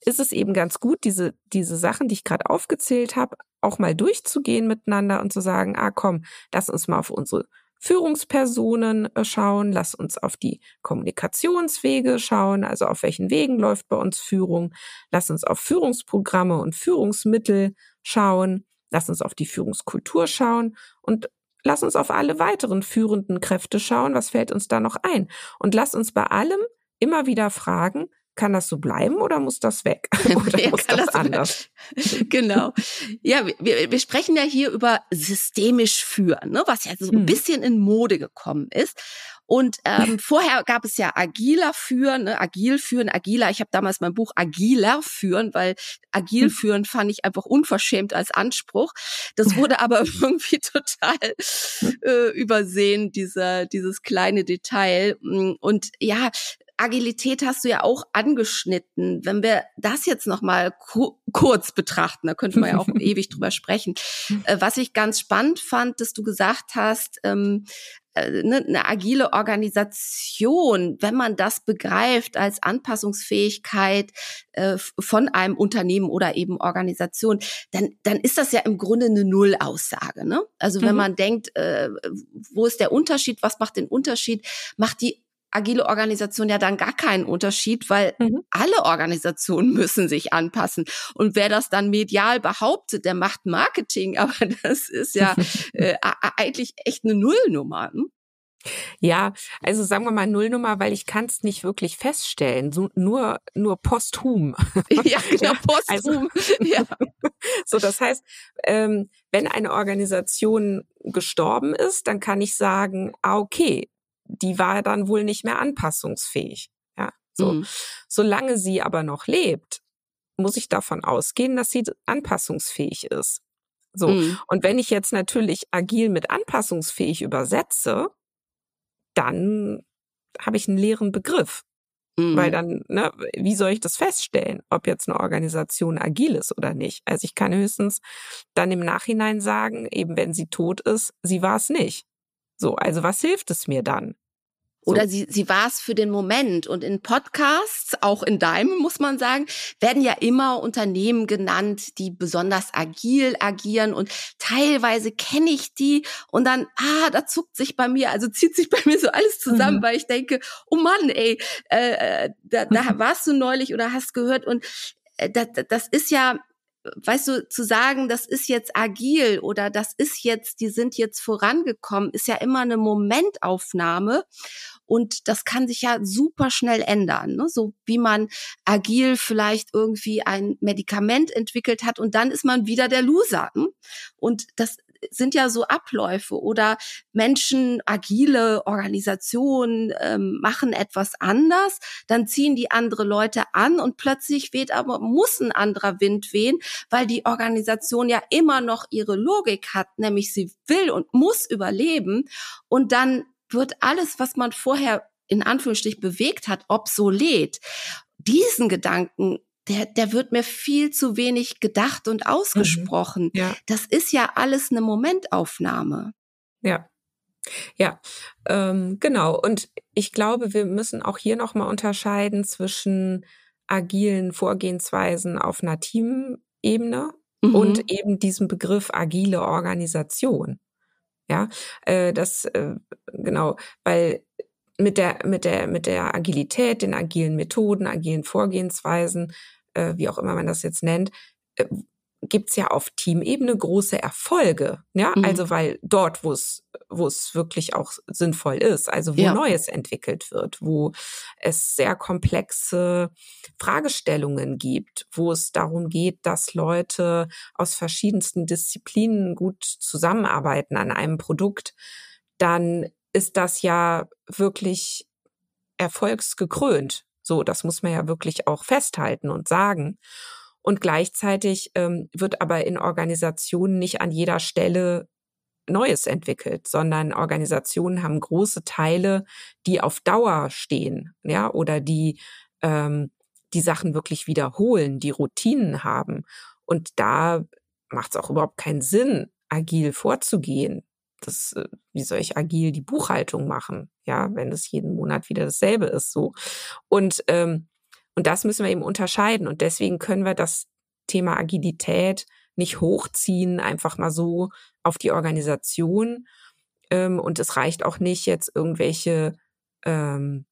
ist es eben ganz gut, diese, diese Sachen, die ich gerade aufgezählt habe, auch mal durchzugehen miteinander und zu sagen, ah komm, lass uns mal auf unsere Führungspersonen äh, schauen, lass uns auf die Kommunikationswege schauen, also auf welchen Wegen läuft bei uns Führung, lass uns auf Führungsprogramme und Führungsmittel schauen, lass uns auf die Führungskultur schauen. Und lass uns auf alle weiteren führenden Kräfte schauen, was fällt uns da noch ein? Und lass uns bei allem immer wieder fragen, kann das so bleiben oder muss das weg? [LAUGHS] oder ja, muss das, das anders? [LAUGHS] genau. Ja, wir, wir sprechen ja hier über systemisch führen, ne, was ja so ein hm. bisschen in Mode gekommen ist. Und ähm, [LAUGHS] vorher gab es ja agiler führen, ne, agil führen, agiler. Ich habe damals mein Buch agiler führen, weil agil hm. führen fand ich einfach unverschämt als Anspruch. Das wurde aber irgendwie total äh, übersehen, dieser dieses kleine Detail. Und ja, Agilität hast du ja auch angeschnitten. Wenn wir das jetzt noch mal ku kurz betrachten, da könnte man ja auch [LAUGHS] ewig drüber sprechen. Äh, was ich ganz spannend fand, dass du gesagt hast, ähm, äh, ne, eine agile Organisation, wenn man das begreift als Anpassungsfähigkeit äh, von einem Unternehmen oder eben Organisation, dann, dann ist das ja im Grunde eine Nullaussage. Ne? Also wenn mhm. man denkt, äh, wo ist der Unterschied, was macht den Unterschied, macht die agile Organisation ja dann gar keinen Unterschied, weil mhm. alle Organisationen müssen sich anpassen. Und wer das dann medial behauptet, der macht Marketing, [LAUGHS] aber das ist ja [LAUGHS] äh, eigentlich echt eine Nullnummer. Hm? Ja, also sagen wir mal Nullnummer, weil ich kann es nicht wirklich feststellen, so, nur nur posthum. [LAUGHS] Ja, genau, posthum. Also, ja. So, das heißt, ähm, wenn eine Organisation gestorben ist, dann kann ich sagen, ah, okay, die war dann wohl nicht mehr anpassungsfähig. Ja, So, mhm. solange sie aber noch lebt, muss ich davon ausgehen, dass sie anpassungsfähig ist. So. Mhm. Und wenn ich jetzt natürlich agil mit anpassungsfähig übersetze, dann habe ich einen leeren Begriff. Mhm. Weil dann, ne, wie soll ich das feststellen, ob jetzt eine Organisation agil ist oder nicht? Also ich kann höchstens dann im Nachhinein sagen, eben wenn sie tot ist, sie war es nicht. So, also was hilft es mir dann? Oder sie, sie war es für den Moment. Und in Podcasts, auch in deinem, muss man sagen, werden ja immer Unternehmen genannt, die besonders agil agieren. Und teilweise kenne ich die und dann, ah, da zuckt sich bei mir, also zieht sich bei mir so alles zusammen, mhm. weil ich denke, oh Mann, ey, äh, äh da, da [LAUGHS] warst du neulich oder hast gehört und äh, das, das ist ja weißt du, zu sagen, das ist jetzt agil oder das ist jetzt, die sind jetzt vorangekommen, ist ja immer eine Momentaufnahme. Und das kann sich ja super schnell ändern. Ne? So wie man agil vielleicht irgendwie ein Medikament entwickelt hat und dann ist man wieder der Loser. Ne? Und das sind ja so Abläufe oder Menschen, agile Organisationen ähm, machen etwas anders, dann ziehen die andere Leute an und plötzlich weht aber, muss ein anderer Wind wehen, weil die Organisation ja immer noch ihre Logik hat, nämlich sie will und muss überleben und dann wird alles, was man vorher in Anführungsstrich bewegt hat, obsolet. Diesen Gedanken der, der wird mir viel zu wenig gedacht und ausgesprochen. Mhm. Ja. Das ist ja alles eine Momentaufnahme. Ja. Ja, ähm, genau. Und ich glaube, wir müssen auch hier nochmal unterscheiden zwischen agilen Vorgehensweisen auf einer Teamebene mhm. und eben diesem Begriff agile Organisation. Ja, äh, das äh, genau, weil mit der mit der mit der Agilität, den agilen Methoden, agilen Vorgehensweisen äh, wie auch immer man das jetzt nennt, äh, gibt's ja auf Teamebene große Erfolge. Ja, mhm. also weil dort, wo es wo es wirklich auch sinnvoll ist, also wo ja. Neues entwickelt wird, wo es sehr komplexe Fragestellungen gibt, wo es darum geht, dass Leute aus verschiedensten Disziplinen gut zusammenarbeiten an einem Produkt, dann ist das ja wirklich erfolgsgekrönt. So, das muss man ja wirklich auch festhalten und sagen. Und gleichzeitig ähm, wird aber in Organisationen nicht an jeder Stelle Neues entwickelt, sondern Organisationen haben große Teile, die auf Dauer stehen, ja, oder die ähm, die Sachen wirklich wiederholen, die Routinen haben. Und da macht es auch überhaupt keinen Sinn, agil vorzugehen das, äh, wie soll ich agil die Buchhaltung machen, ja, wenn es jeden Monat wieder dasselbe ist, so. Und, ähm, und das müssen wir eben unterscheiden. Und deswegen können wir das Thema Agilität nicht hochziehen, einfach mal so auf die Organisation. Ähm, und es reicht auch nicht, jetzt irgendwelche ähm,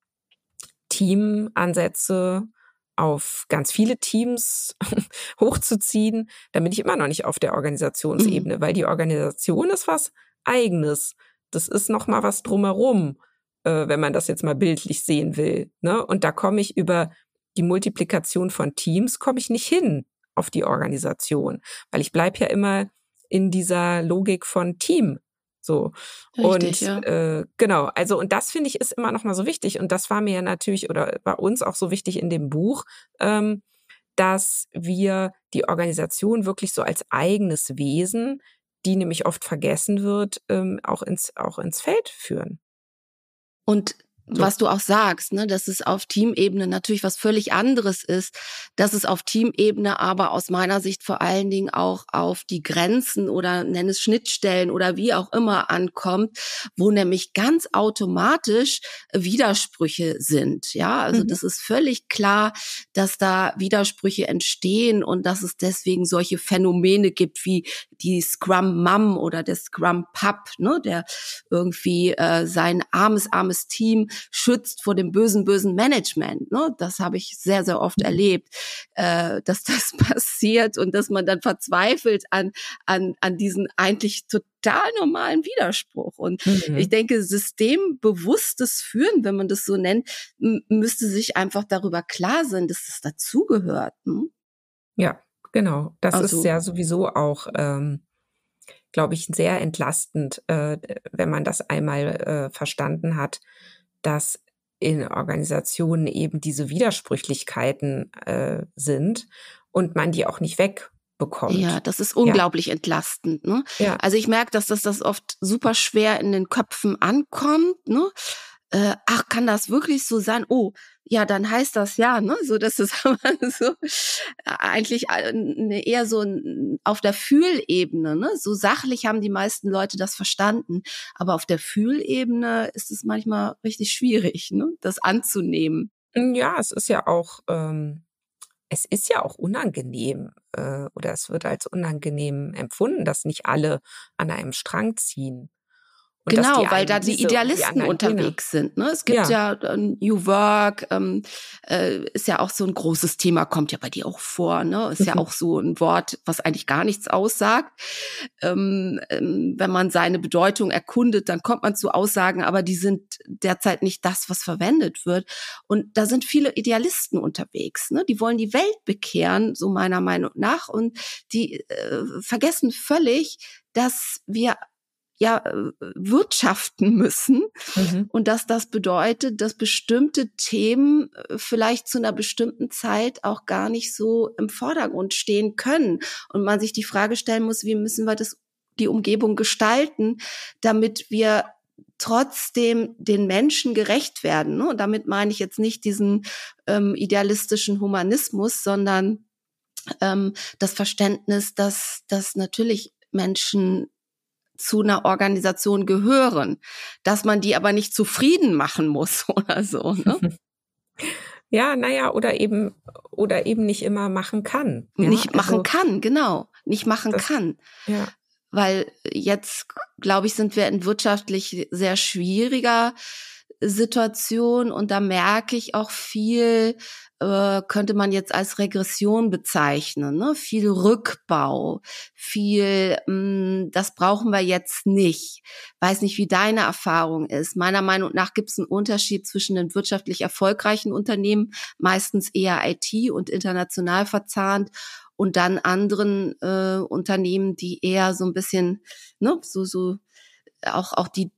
Teamansätze auf ganz viele Teams [LAUGHS] hochzuziehen, dann bin ich immer noch nicht auf der Organisationsebene, mhm. weil die Organisation ist was eigenes. Das ist noch mal was drumherum, äh, wenn man das jetzt mal bildlich sehen will. Ne? Und da komme ich über die Multiplikation von Teams komme ich nicht hin auf die Organisation, weil ich bleib ja immer in dieser Logik von Team. So Richtig, und ja. äh, genau, also und das finde ich ist immer noch mal so wichtig und das war mir ja natürlich oder bei uns auch so wichtig in dem Buch, ähm, dass wir die Organisation wirklich so als eigenes Wesen die nämlich oft vergessen wird, ähm, auch ins auch ins Feld führen. Und so. was du auch sagst, ne, dass es auf Teamebene natürlich was völlig anderes ist, dass es auf Teamebene aber aus meiner Sicht vor allen Dingen auch auf die Grenzen oder nenn es Schnittstellen oder wie auch immer ankommt, wo nämlich ganz automatisch Widersprüche sind. Ja, also mhm. das ist völlig klar, dass da Widersprüche entstehen und dass es deswegen solche Phänomene gibt wie die Scrum Mum oder der Scrum Pup, ne, der irgendwie äh, sein armes, armes Team schützt vor dem bösen, bösen Management. Ne? Das habe ich sehr, sehr oft mhm. erlebt, äh, dass das [LAUGHS] passiert und dass man dann verzweifelt an, an, an diesen eigentlich total normalen Widerspruch. Und mhm. ich denke, systembewusstes Führen, wenn man das so nennt, müsste sich einfach darüber klar sein, dass das dazugehört. Ne? Ja, genau. Das also, ist ja sowieso auch ähm, glaube ich, sehr entlastend, äh, wenn man das einmal äh, verstanden hat, dass in Organisationen eben diese Widersprüchlichkeiten äh, sind und man die auch nicht wegbekommt. Ja, das ist unglaublich ja. entlastend. Ne? Ja. Also ich merke, dass das, das oft super schwer in den Köpfen ankommt. Ne? Äh, ach, kann das wirklich so sein? Oh, ja, dann heißt das ja, ne? So, dass [LAUGHS] es so äh, eigentlich äh, eher so auf der Fühlebene, ne? So sachlich haben die meisten Leute das verstanden, aber auf der Fühlebene ist es manchmal richtig schwierig, ne? Das anzunehmen. Ja, es ist ja auch ähm, es ist ja auch unangenehm äh, oder es wird als unangenehm empfunden, dass nicht alle an einem Strang ziehen. Und genau, weil da die Idealisten die unterwegs sind. Ne? Es gibt ja, ja äh, New Work, ähm, äh, ist ja auch so ein großes Thema, kommt ja bei dir auch vor. Ne? Ist mhm. ja auch so ein Wort, was eigentlich gar nichts aussagt. Ähm, ähm, wenn man seine Bedeutung erkundet, dann kommt man zu Aussagen, aber die sind derzeit nicht das, was verwendet wird. Und da sind viele Idealisten unterwegs. Ne? Die wollen die Welt bekehren, so meiner Meinung nach, und die äh, vergessen völlig, dass wir ja äh, wirtschaften müssen mhm. und dass das bedeutet, dass bestimmte Themen äh, vielleicht zu einer bestimmten Zeit auch gar nicht so im Vordergrund stehen können und man sich die Frage stellen muss, wie müssen wir das die Umgebung gestalten, damit wir trotzdem den Menschen gerecht werden. Ne? Und damit meine ich jetzt nicht diesen ähm, idealistischen Humanismus, sondern ähm, das Verständnis, dass, dass natürlich Menschen zu einer Organisation gehören, dass man die aber nicht zufrieden machen muss [LAUGHS] oder so. Ne? [LAUGHS] Ja, naja, oder eben, oder eben nicht immer machen kann. Ja? Nicht machen also, kann, genau. Nicht machen das, kann. Ja. Weil jetzt, glaube ich, sind wir in wirtschaftlich sehr schwieriger Situation und da merke ich auch viel, äh, könnte man jetzt als Regression bezeichnen. Ne? Viel Rückbau, viel, mh, hm, das brauchen wir jetzt nicht. Weiß nicht, wie deine Erfahrung ist. Meiner Meinung nach gibt es einen Unterschied zwischen den wirtschaftlich erfolgreichen Unternehmen, meistens eher IT und international verzahnt, und dann anderen äh, Unternehmen, die eher so ein bisschen, ne, so, so auch, auch die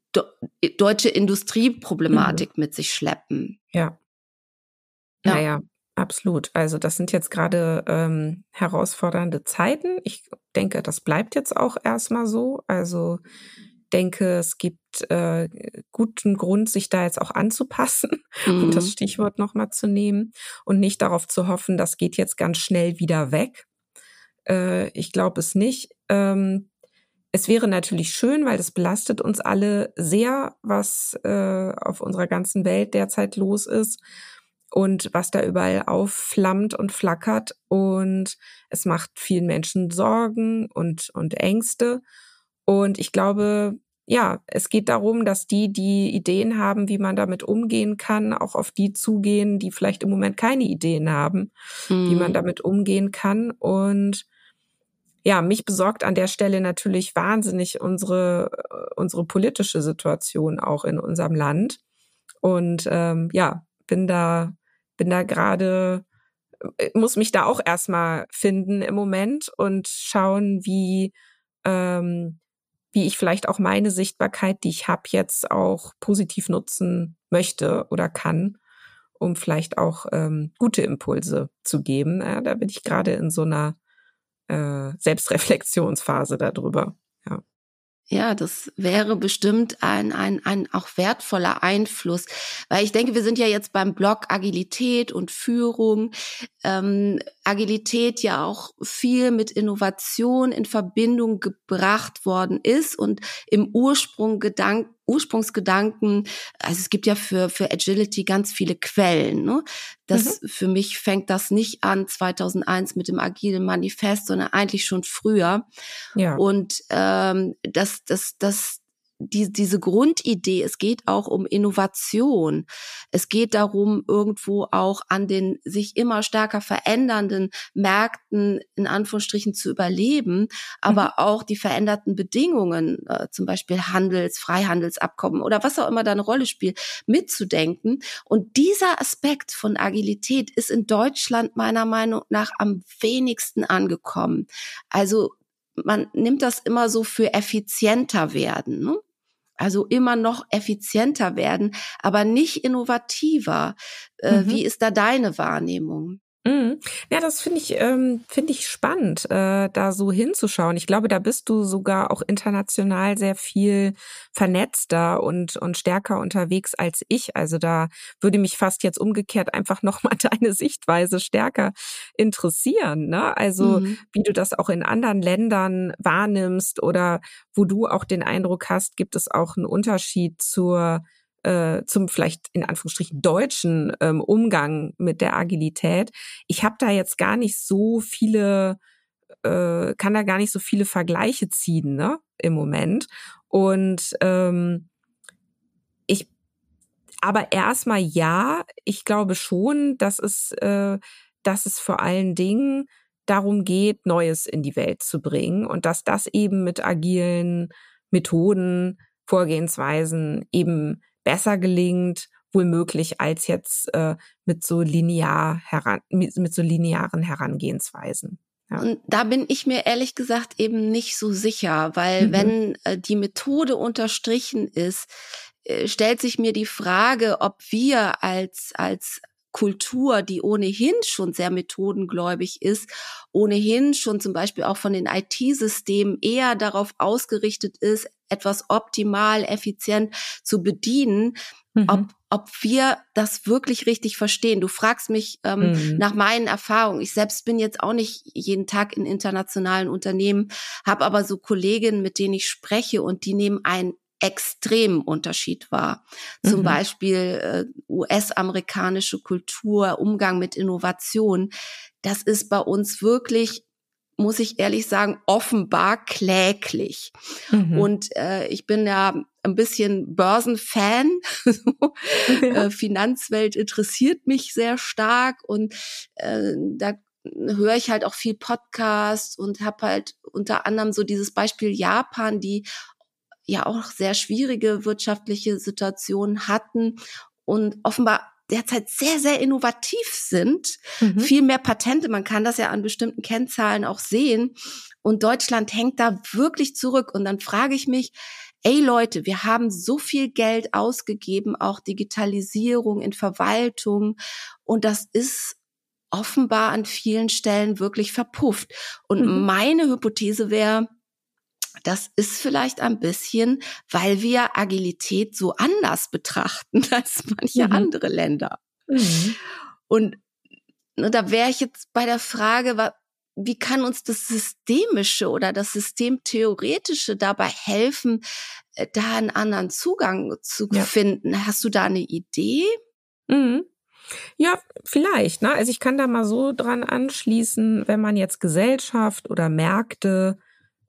deutsche Industrieproblematik mhm. mit sich schleppen. Ja. Ja. Naja, absolut. Also das sind jetzt gerade ähm, herausfordernde Zeiten. Ich denke, das bleibt jetzt auch erstmal so. Also denke, es gibt äh, guten Grund, sich da jetzt auch anzupassen [LAUGHS] mhm. und das Stichwort nochmal zu nehmen und nicht darauf zu hoffen, das geht jetzt ganz schnell wieder weg. Äh, ich glaube es nicht. Ähm, es wäre natürlich schön, weil es belastet uns alle sehr, was äh, auf unserer ganzen Welt derzeit los ist und was da überall aufflammt und flackert. Und es macht vielen Menschen Sorgen und, und Ängste. Und ich glaube, ja, es geht darum, dass die, die Ideen haben, wie man damit umgehen kann, auch auf die zugehen, die vielleicht im Moment keine Ideen haben, mhm. wie man mhm. damit umgehen kann. Und ja, mich besorgt an der Stelle natürlich wahnsinnig unsere, äh, unsere politische Situation auch in unserem Land. Und ähm, ja, bin da, bin da gerade, äh, muss mich da auch erstmal finden im Moment und schauen, wie, ähm, wie ich vielleicht auch meine Sichtbarkeit, die ich habe, jetzt auch positiv nutzen möchte oder kann, um vielleicht auch ähm, gute Impulse zu geben. Ja, da bin ich gerade in so einer äh, Selbstreflexionsphase darüber. Ja. Ja, das wäre bestimmt ein, ein, ein auch wertvoller Einfluss, weil ich denke, wir sind ja jetzt beim Blog Agilität und Führung. Ähm, Agilität ja auch viel mit Innovation in Verbindung gebracht worden ist und im Ursprung Gedanken Ursprungsgedanken, also es gibt ja für, für Agility ganz viele Quellen. Ne? Das, mhm. Für mich fängt das nicht an 2001 mit dem agilen Manifest, sondern eigentlich schon früher. Ja. Und ähm, das, das, das, die, diese Grundidee, es geht auch um Innovation. Es geht darum, irgendwo auch an den sich immer stärker verändernden Märkten in Anführungsstrichen zu überleben, aber mhm. auch die veränderten Bedingungen, äh, zum Beispiel Handels-, Freihandelsabkommen oder was auch immer da eine Rolle spielt, mitzudenken. Und dieser Aspekt von Agilität ist in Deutschland meiner Meinung nach am wenigsten angekommen. Also man nimmt das immer so für effizienter werden. Ne? Also immer noch effizienter werden, aber nicht innovativer. Äh, mhm. Wie ist da deine Wahrnehmung? Mhm. Ja, das finde ich, ähm, finde ich spannend, äh, da so hinzuschauen. Ich glaube, da bist du sogar auch international sehr viel vernetzter und, und stärker unterwegs als ich. Also da würde mich fast jetzt umgekehrt einfach nochmal [LAUGHS] deine Sichtweise stärker interessieren. Ne? Also mhm. wie du das auch in anderen Ländern wahrnimmst oder wo du auch den Eindruck hast, gibt es auch einen Unterschied zur äh, zum vielleicht in Anführungsstrichen deutschen ähm, Umgang mit der Agilität. Ich habe da jetzt gar nicht so viele, äh, kann da gar nicht so viele Vergleiche ziehen ne, im Moment. Und ähm, ich, aber erstmal ja, ich glaube schon, dass es, äh, dass es vor allen Dingen darum geht, Neues in die Welt zu bringen und dass das eben mit agilen Methoden, Vorgehensweisen eben besser gelingt, wohl möglich, als jetzt äh, mit so linear heran, mit, mit so linearen Herangehensweisen. Ja. Und da bin ich mir ehrlich gesagt eben nicht so sicher, weil mhm. wenn äh, die Methode unterstrichen ist, äh, stellt sich mir die Frage, ob wir als, als Kultur, die ohnehin schon sehr methodengläubig ist, ohnehin schon zum Beispiel auch von den IT-Systemen eher darauf ausgerichtet ist, etwas optimal, effizient zu bedienen, mhm. ob, ob wir das wirklich richtig verstehen. Du fragst mich ähm, mhm. nach meinen Erfahrungen. Ich selbst bin jetzt auch nicht jeden Tag in internationalen Unternehmen, habe aber so Kolleginnen, mit denen ich spreche und die nehmen einen extremen Unterschied war. Zum mhm. Beispiel äh, US-amerikanische Kultur, Umgang mit Innovation. Das ist bei uns wirklich muss ich ehrlich sagen, offenbar kläglich. Mhm. Und äh, ich bin ja ein bisschen Börsenfan. [LAUGHS] ja. äh, Finanzwelt interessiert mich sehr stark und äh, da höre ich halt auch viel Podcast und habe halt unter anderem so dieses Beispiel Japan, die ja auch sehr schwierige wirtschaftliche Situationen hatten und offenbar derzeit sehr, sehr innovativ sind. Mhm. Viel mehr Patente, man kann das ja an bestimmten Kennzahlen auch sehen. Und Deutschland hängt da wirklich zurück. Und dann frage ich mich, ey Leute, wir haben so viel Geld ausgegeben, auch Digitalisierung in Verwaltung. Und das ist offenbar an vielen Stellen wirklich verpufft. Und mhm. meine Hypothese wäre, das ist vielleicht ein bisschen, weil wir Agilität so anders betrachten [LAUGHS] als manche mhm. andere Länder. Mhm. Und ne, da wäre ich jetzt bei der Frage, wie kann uns das Systemische oder das Systemtheoretische dabei helfen, äh, da einen anderen Zugang zu ja. finden? Hast du da eine Idee? Mhm. Ja, vielleicht. Ne? Also ich kann da mal so dran anschließen, wenn man jetzt Gesellschaft oder Märkte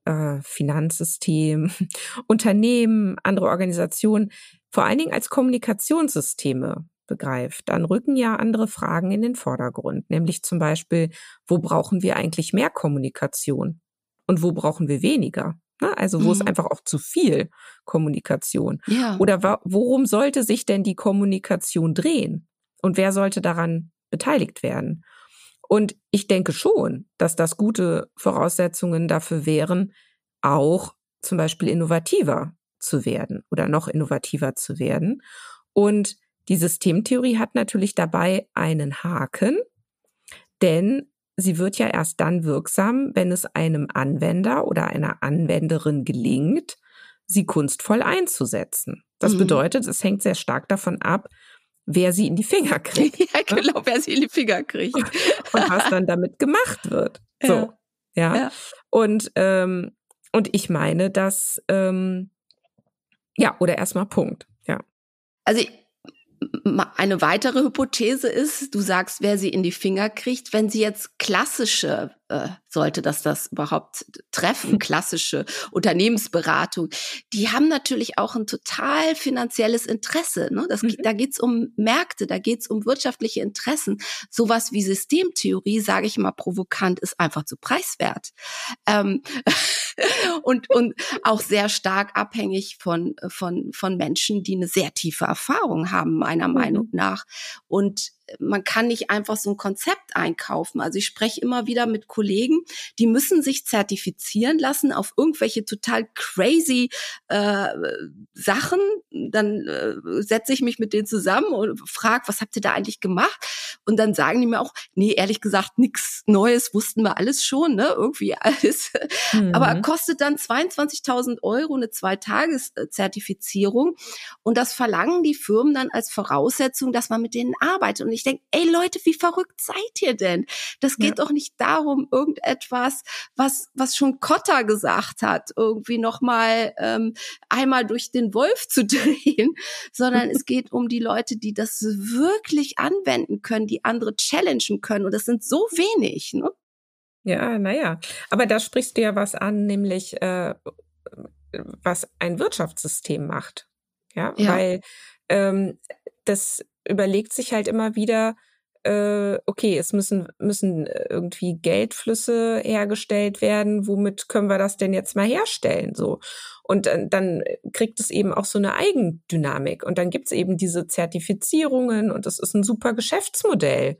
äh, Finanzsystem, [LAUGHS] Unternehmen, andere Organisationen vor allen Dingen als Kommunikationssysteme begreift, dann rücken ja andere Fragen in den Vordergrund, nämlich zum Beispiel, wo brauchen wir eigentlich mehr Kommunikation und wo brauchen wir weniger? Ne? Also wo mhm. ist einfach auch zu viel Kommunikation? Ja. Oder worum sollte sich denn die Kommunikation drehen? Und wer sollte daran beteiligt werden? Und ich denke schon, dass das gute Voraussetzungen dafür wären, auch zum Beispiel innovativer zu werden oder noch innovativer zu werden. Und die Systemtheorie hat natürlich dabei einen Haken, denn sie wird ja erst dann wirksam, wenn es einem Anwender oder einer Anwenderin gelingt, sie kunstvoll einzusetzen. Das mhm. bedeutet, es hängt sehr stark davon ab, wer sie in die Finger kriegt. [LAUGHS] ja, genau, wer sie in die Finger kriegt. [LAUGHS] Und was dann damit gemacht wird. So, ja. ja. Und, ähm, und ich meine, dass, ähm, ja, oder erstmal Punkt, ja. Also eine weitere Hypothese ist, du sagst, wer sie in die Finger kriegt, wenn sie jetzt klassische äh, sollte das das überhaupt treffen, klassische Unternehmensberatung, die haben natürlich auch ein total finanzielles Interesse. Ne? Das, mhm. Da geht's um Märkte, da geht's um wirtschaftliche Interessen. Sowas wie Systemtheorie, sage ich mal provokant, ist einfach zu preiswert. Ähm, [LAUGHS] und, und auch sehr stark abhängig von, von, von Menschen, die eine sehr tiefe Erfahrung haben, meiner mhm. Meinung nach. Und man kann nicht einfach so ein Konzept einkaufen. Also ich spreche immer wieder mit Kollegen, die müssen sich zertifizieren lassen auf irgendwelche total crazy äh, Sachen. Dann äh, setze ich mich mit denen zusammen und frage, was habt ihr da eigentlich gemacht? Und dann sagen die mir auch, nee, ehrlich gesagt, nichts Neues, wussten wir alles schon, ne? Irgendwie alles. Mhm. Aber kostet dann 22.000 Euro eine Zwei-Tages-Zertifizierung. Und das verlangen die Firmen dann als Voraussetzung, dass man mit denen arbeitet. Und ich denke, ey Leute, wie verrückt seid ihr denn? Das geht ja. doch nicht darum, irgendetwas, was, was schon Kotter gesagt hat, irgendwie nochmal ähm, einmal durch den Wolf zu [LAUGHS] drehen, sondern es [LAUGHS] geht um die Leute, die das wirklich anwenden können, die andere challengen können. Und das sind so wenig. Ne? Ja, naja. Aber da sprichst du ja was an, nämlich äh, was ein Wirtschaftssystem macht. Ja, ja. weil ähm, das überlegt sich halt immer wieder, äh, okay, es müssen, müssen irgendwie Geldflüsse hergestellt werden, womit können wir das denn jetzt mal herstellen? So. Und dann, dann kriegt es eben auch so eine Eigendynamik. Und dann gibt's eben diese Zertifizierungen und das ist ein super Geschäftsmodell.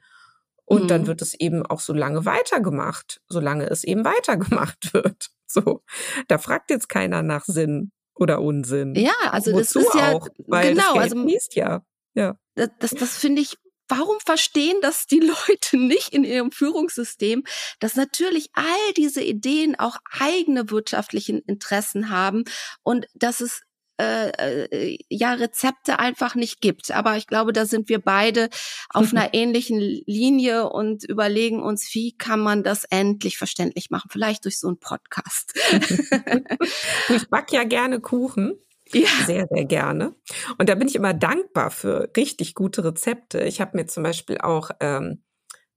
Und mhm. dann wird es eben auch so lange weitergemacht, solange es eben weitergemacht [LAUGHS] wird. So, da fragt jetzt keiner nach Sinn oder Unsinn. Ja, also Wozu das ist ja auch, weil genau, das also fließt ja. Ja. Das, das, das finde ich warum verstehen das die [LAUGHS] Leute nicht in ihrem Führungssystem, dass natürlich all diese Ideen auch eigene wirtschaftlichen Interessen haben und dass es äh, äh, ja Rezepte einfach nicht gibt. Aber ich glaube, da sind wir beide auf einer ähnlichen Linie und überlegen uns, wie kann man das endlich verständlich machen? Vielleicht durch so einen Podcast. [LAUGHS] ich back ja gerne Kuchen. Ja. Sehr, sehr gerne. Und da bin ich immer dankbar für richtig gute Rezepte. Ich habe mir zum Beispiel auch ähm,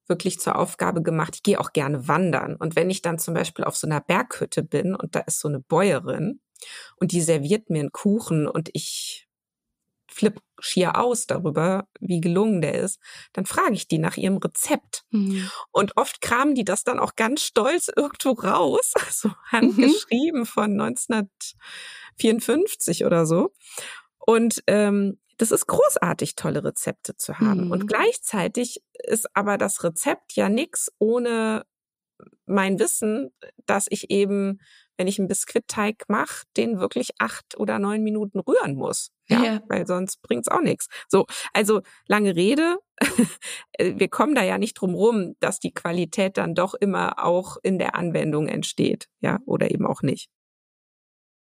wirklich zur Aufgabe gemacht, ich gehe auch gerne wandern. Und wenn ich dann zum Beispiel auf so einer Berghütte bin und da ist so eine Bäuerin, und die serviert mir einen Kuchen und ich flipp schier aus darüber, wie gelungen der ist, dann frage ich die nach ihrem Rezept. Mhm. Und oft kramen die das dann auch ganz stolz irgendwo raus, [LAUGHS] so handgeschrieben mhm. von 1954 oder so. Und ähm, das ist großartig, tolle Rezepte zu haben. Mhm. Und gleichzeitig ist aber das Rezept ja nix ohne mein Wissen, dass ich eben wenn ich einen Biskuitteig mache, den wirklich acht oder neun Minuten rühren muss. Ja, ja. weil sonst bringt's auch nichts. So, also lange Rede. [LAUGHS] Wir kommen da ja nicht drum rum, dass die Qualität dann doch immer auch in der Anwendung entsteht, ja, oder eben auch nicht.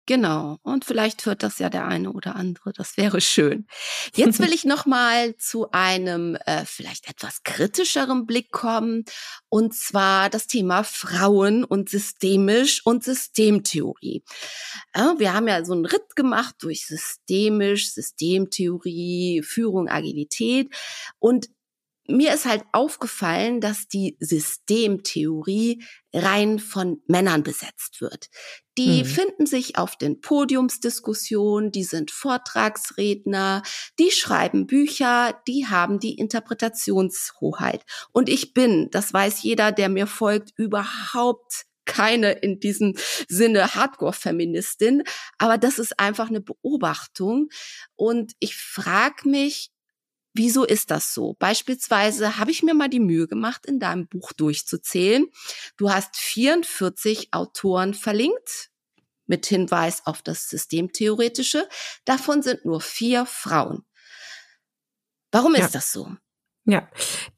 Genau. Und vielleicht hört das ja der eine oder andere. Das wäre schön. Jetzt will [LAUGHS] ich noch mal zu einem äh, vielleicht etwas kritischeren Blick kommen. Und zwar das Thema Frauen und systemisch und Systemtheorie. Ja, wir haben ja so einen Ritt gemacht durch systemisch, Systemtheorie, Führung, Agilität. Und mir ist halt aufgefallen, dass die Systemtheorie rein von Männern besetzt wird. Die mhm. finden sich auf den Podiumsdiskussionen, die sind Vortragsredner, die schreiben Bücher, die haben die Interpretationshoheit. Und ich bin, das weiß jeder, der mir folgt, überhaupt keine in diesem Sinne Hardcore-Feministin, aber das ist einfach eine Beobachtung. Und ich frage mich, Wieso ist das so? Beispielsweise habe ich mir mal die Mühe gemacht, in deinem Buch durchzuzählen. Du hast 44 Autoren verlinkt mit Hinweis auf das Systemtheoretische. Davon sind nur vier Frauen. Warum ja. ist das so? Ja,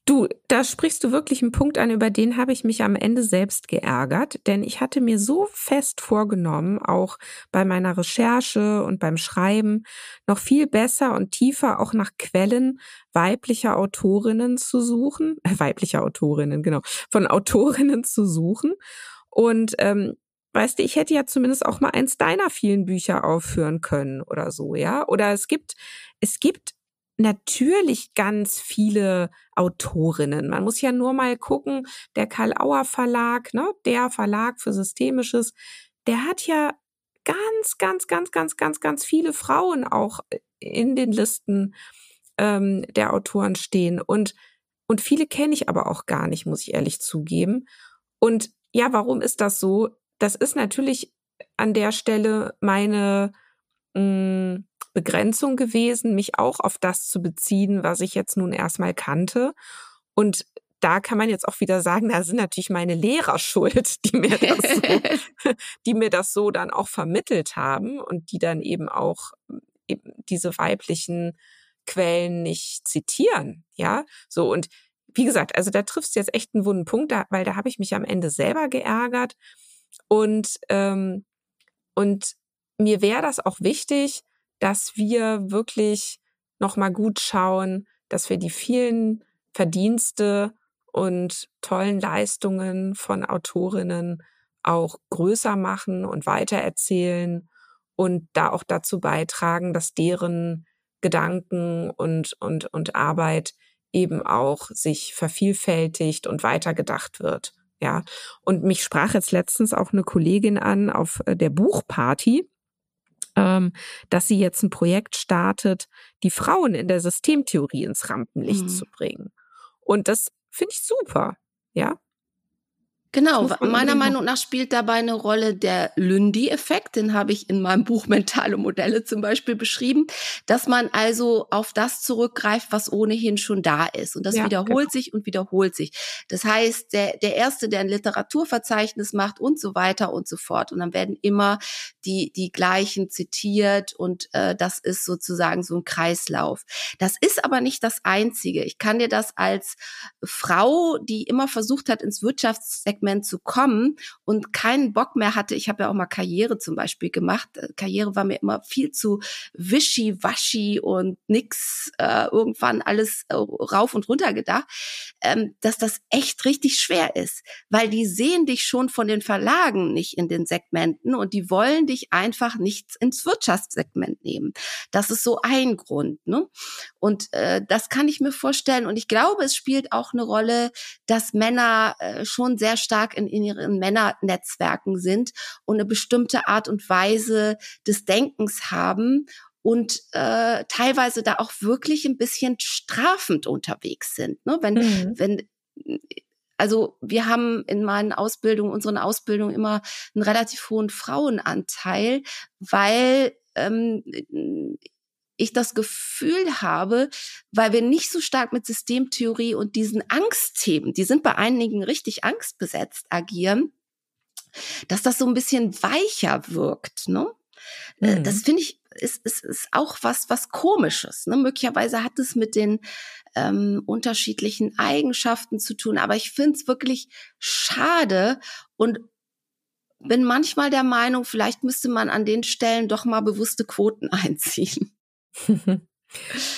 du, da sprichst du wirklich einen Punkt an, über den habe ich mich am Ende selbst geärgert, denn ich hatte mir so fest vorgenommen, auch bei meiner Recherche und beim Schreiben noch viel besser und tiefer auch nach Quellen weiblicher Autorinnen zu suchen, äh, [LAUGHS] weiblicher Autorinnen, genau, von Autorinnen zu suchen. Und ähm, weißt du, ich hätte ja zumindest auch mal eins deiner vielen Bücher aufführen können oder so, ja. Oder es gibt, es gibt natürlich ganz viele Autorinnen. Man muss ja nur mal gucken, der Karl Auer Verlag, ne, der Verlag für Systemisches, der hat ja ganz, ganz, ganz, ganz, ganz, ganz viele Frauen auch in den Listen ähm, der Autoren stehen. Und, und viele kenne ich aber auch gar nicht, muss ich ehrlich zugeben. Und ja, warum ist das so? Das ist natürlich an der Stelle meine mh, mm, Begrenzung gewesen, mich auch auf das zu beziehen, was ich jetzt nun erstmal kannte. Und da kann man jetzt auch wieder sagen, da sind natürlich meine Lehrer [LAUGHS] schuld, die mir das so, [LAUGHS] die mir das so dann auch vermittelt haben und die dann eben auch eben diese weiblichen Quellen nicht zitieren, ja, so und wie gesagt, also da triffst du jetzt echt einen wunden Punkt, da, weil da habe ich mich am Ende selber geärgert und ähm, und mir wäre das auch wichtig, dass wir wirklich noch mal gut schauen, dass wir die vielen Verdienste und tollen Leistungen von Autorinnen auch größer machen und weitererzählen und da auch dazu beitragen, dass deren Gedanken und, und, und Arbeit eben auch sich vervielfältigt und weitergedacht wird. Ja. Und mich sprach jetzt letztens auch eine Kollegin an auf äh, der Buchparty, ähm, dass sie jetzt ein Projekt startet, die Frauen in der Systemtheorie ins Rampenlicht mhm. zu bringen. Und das finde ich super. Ja. Genau, meiner Meinung nach spielt dabei eine Rolle der Lündi-Effekt, den habe ich in meinem [LAUGHS] Buch Mentale Modelle zum Beispiel beschrieben, dass man also auf das zurückgreift, was ohnehin schon da ist. Und das ja, wiederholt genau. sich und wiederholt sich. Das heißt, der, der Erste, der ein Literaturverzeichnis macht und so weiter und so fort. Und dann werden immer die, die gleichen zitiert und äh, das ist sozusagen so ein Kreislauf. Das ist aber nicht das Einzige. Ich kann dir das als Frau, die immer versucht hat, ins Wirtschaftssektor Segment zu kommen und keinen Bock mehr hatte. Ich habe ja auch mal Karriere zum Beispiel gemacht. Äh, Karriere war mir immer viel zu wischi-waschi und nix, äh, irgendwann alles äh, rauf und runter gedacht, ähm, dass das echt richtig schwer ist, weil die sehen dich schon von den Verlagen nicht in den Segmenten und die wollen dich einfach nicht ins Wirtschaftssegment nehmen. Das ist so ein Grund. Ne? Und äh, das kann ich mir vorstellen. Und ich glaube, es spielt auch eine Rolle, dass Männer äh, schon sehr stark in, in ihren Männernetzwerken sind und eine bestimmte Art und Weise des Denkens haben und äh, teilweise da auch wirklich ein bisschen strafend unterwegs sind. Ne? Wenn, mhm. wenn also wir haben in meinen Ausbildungen, unseren Ausbildungen immer einen relativ hohen Frauenanteil, weil ähm, ich das Gefühl habe, weil wir nicht so stark mit Systemtheorie und diesen Angstthemen, die sind bei einigen richtig angstbesetzt, agieren, dass das so ein bisschen weicher wirkt. Ne? Äh, mhm. Das finde ich ist, ist, ist auch was, was komisches. Ne? Möglicherweise hat es mit den ähm, unterschiedlichen Eigenschaften zu tun, aber ich finde es wirklich schade und bin manchmal der Meinung, vielleicht müsste man an den Stellen doch mal bewusste Quoten [LAUGHS] einziehen. [LAUGHS]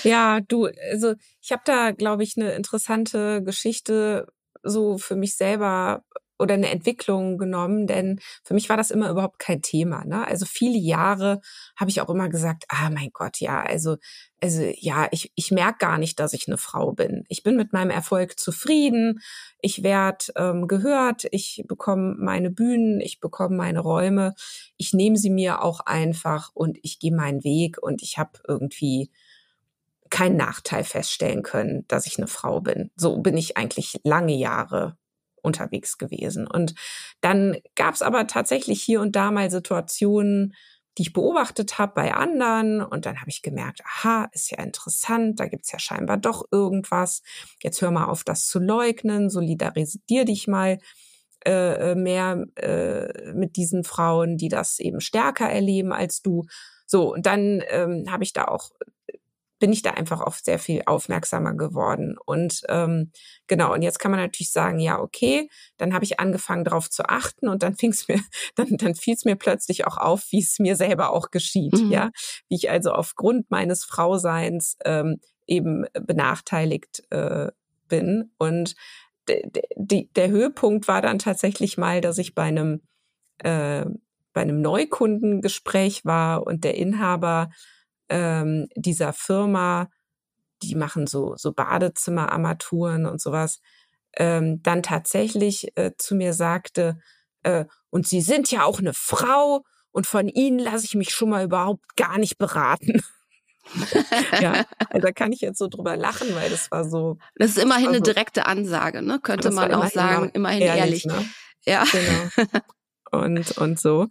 ja, du, also ich habe da, glaube ich, eine interessante Geschichte so für mich selber oder eine Entwicklung genommen, denn für mich war das immer überhaupt kein Thema. Ne? Also viele Jahre habe ich auch immer gesagt, ah mein Gott, ja, also, also ja, ich, ich merke gar nicht, dass ich eine Frau bin. Ich bin mit meinem Erfolg zufrieden, ich werde ähm, gehört, ich bekomme meine Bühnen, ich bekomme meine Räume, ich nehme sie mir auch einfach und ich gehe meinen Weg und ich habe irgendwie keinen Nachteil feststellen können, dass ich eine Frau bin. So bin ich eigentlich lange Jahre unterwegs gewesen. Und dann gab es aber tatsächlich hier und da mal Situationen, die ich beobachtet habe bei anderen. Und dann habe ich gemerkt, aha, ist ja interessant, da gibt's ja scheinbar doch irgendwas. Jetzt hör mal auf, das zu leugnen, solidarisier dich mal äh, äh, mehr äh, mit diesen Frauen, die das eben stärker erleben als du. So, und dann ähm, habe ich da auch bin ich da einfach auf sehr viel aufmerksamer geworden. Und ähm, genau, und jetzt kann man natürlich sagen, ja, okay, dann habe ich angefangen darauf zu achten und dann fing es mir, [LAUGHS] dann, dann fiel es mir plötzlich auch auf, wie es mir selber auch geschieht, mhm. ja, wie ich also aufgrund meines Frauseins ähm, eben benachteiligt äh, bin. Und der Höhepunkt war dann tatsächlich mal, dass ich bei einem äh, bei einem Neukundengespräch war und der Inhaber ähm, dieser Firma, die machen so, so Badezimmerarmaturen und sowas, ähm, dann tatsächlich äh, zu mir sagte, äh, und Sie sind ja auch eine Frau und von Ihnen lasse ich mich schon mal überhaupt gar nicht beraten. [LAUGHS] ja, also da kann ich jetzt so drüber lachen, weil das war so. Das ist immerhin eine direkte Ansage, ne? Könnte man auch sagen, immerhin ehrlich. ehrlich. Ne? Ja. Genau. [LAUGHS] Und, und so.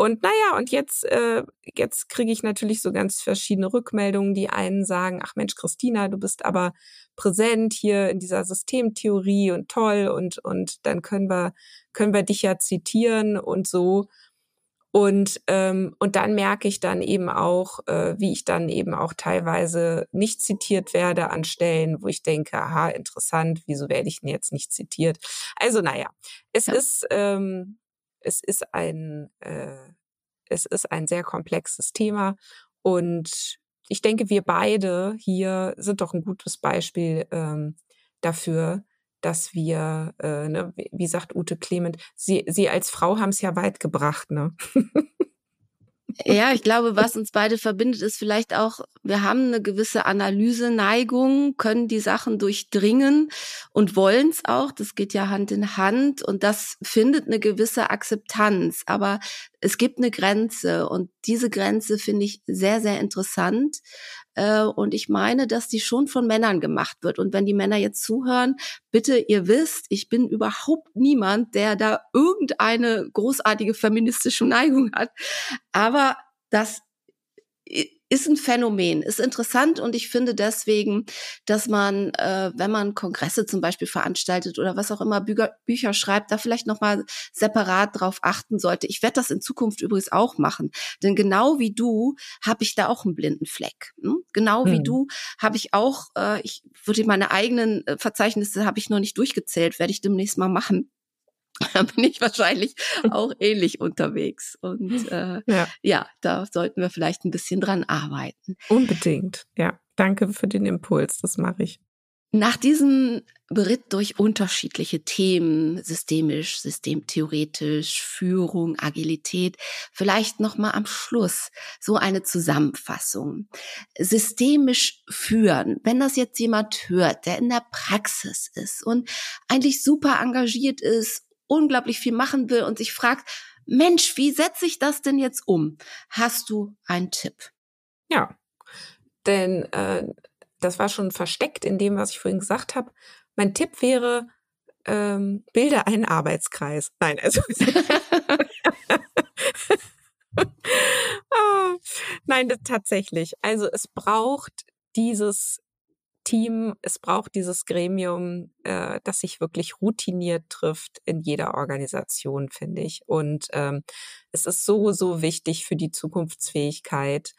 Und naja, und jetzt, äh, jetzt kriege ich natürlich so ganz verschiedene Rückmeldungen. Die einen sagen, ach Mensch, Christina, du bist aber präsent hier in dieser Systemtheorie und toll und, und dann können wir, können wir dich ja zitieren und so. Und, ähm, und dann merke ich dann eben auch, äh, wie ich dann eben auch teilweise nicht zitiert werde an Stellen, wo ich denke, aha, interessant, wieso werde ich denn jetzt nicht zitiert? Also naja, es ja. ist, ähm, es ist ein, äh, es ist ein sehr komplexes Thema und ich denke, wir beide hier sind doch ein gutes Beispiel ähm, dafür, dass wir, äh, ne, wie sagt Ute Clement, sie, sie als Frau haben es ja weit gebracht, ne? [LAUGHS] Ja, ich glaube, was uns beide verbindet, ist vielleicht auch, wir haben eine gewisse Analyseneigung, können die Sachen durchdringen und wollen es auch. Das geht ja Hand in Hand und das findet eine gewisse Akzeptanz. Aber es gibt eine Grenze und diese Grenze finde ich sehr, sehr interessant. Äh, und ich meine, dass die schon von Männern gemacht wird. Und wenn die Männer jetzt zuhören, bitte, ihr wisst, ich bin überhaupt niemand, der da irgendeine großartige feministische Neigung hat. Aber das ist ein Phänomen, ist interessant und ich finde deswegen, dass man, äh, wenn man Kongresse zum Beispiel veranstaltet oder was auch immer Bücher, Bücher schreibt, da vielleicht nochmal separat drauf achten sollte. Ich werde das in Zukunft übrigens auch machen, denn genau wie du habe ich da auch einen blinden Fleck. Hm? Genau hm. wie du habe ich auch, äh, ich würde meine eigenen äh, Verzeichnisse habe ich noch nicht durchgezählt, werde ich demnächst mal machen. [LAUGHS] da bin ich wahrscheinlich [LAUGHS] auch ähnlich unterwegs. Und äh, ja. ja, da sollten wir vielleicht ein bisschen dran arbeiten. Unbedingt, ja. Danke für den Impuls, das mache ich. Nach diesem Beritt durch unterschiedliche Themen, systemisch, systemtheoretisch, Führung, Agilität, vielleicht noch mal am Schluss so eine Zusammenfassung. Systemisch führen, wenn das jetzt jemand hört, der in der Praxis ist und eigentlich super engagiert ist unglaublich viel machen will und sich fragt, Mensch, wie setze ich das denn jetzt um? Hast du einen Tipp? Ja, denn äh, das war schon versteckt in dem, was ich vorhin gesagt habe. Mein Tipp wäre, ähm, bilde einen Arbeitskreis. Nein, also. oh, [LAUGHS] nein, das, tatsächlich. Also es braucht dieses Team, es braucht dieses Gremium, äh, das sich wirklich routiniert trifft in jeder Organisation, finde ich. Und ähm, es ist so, so wichtig für die Zukunftsfähigkeit,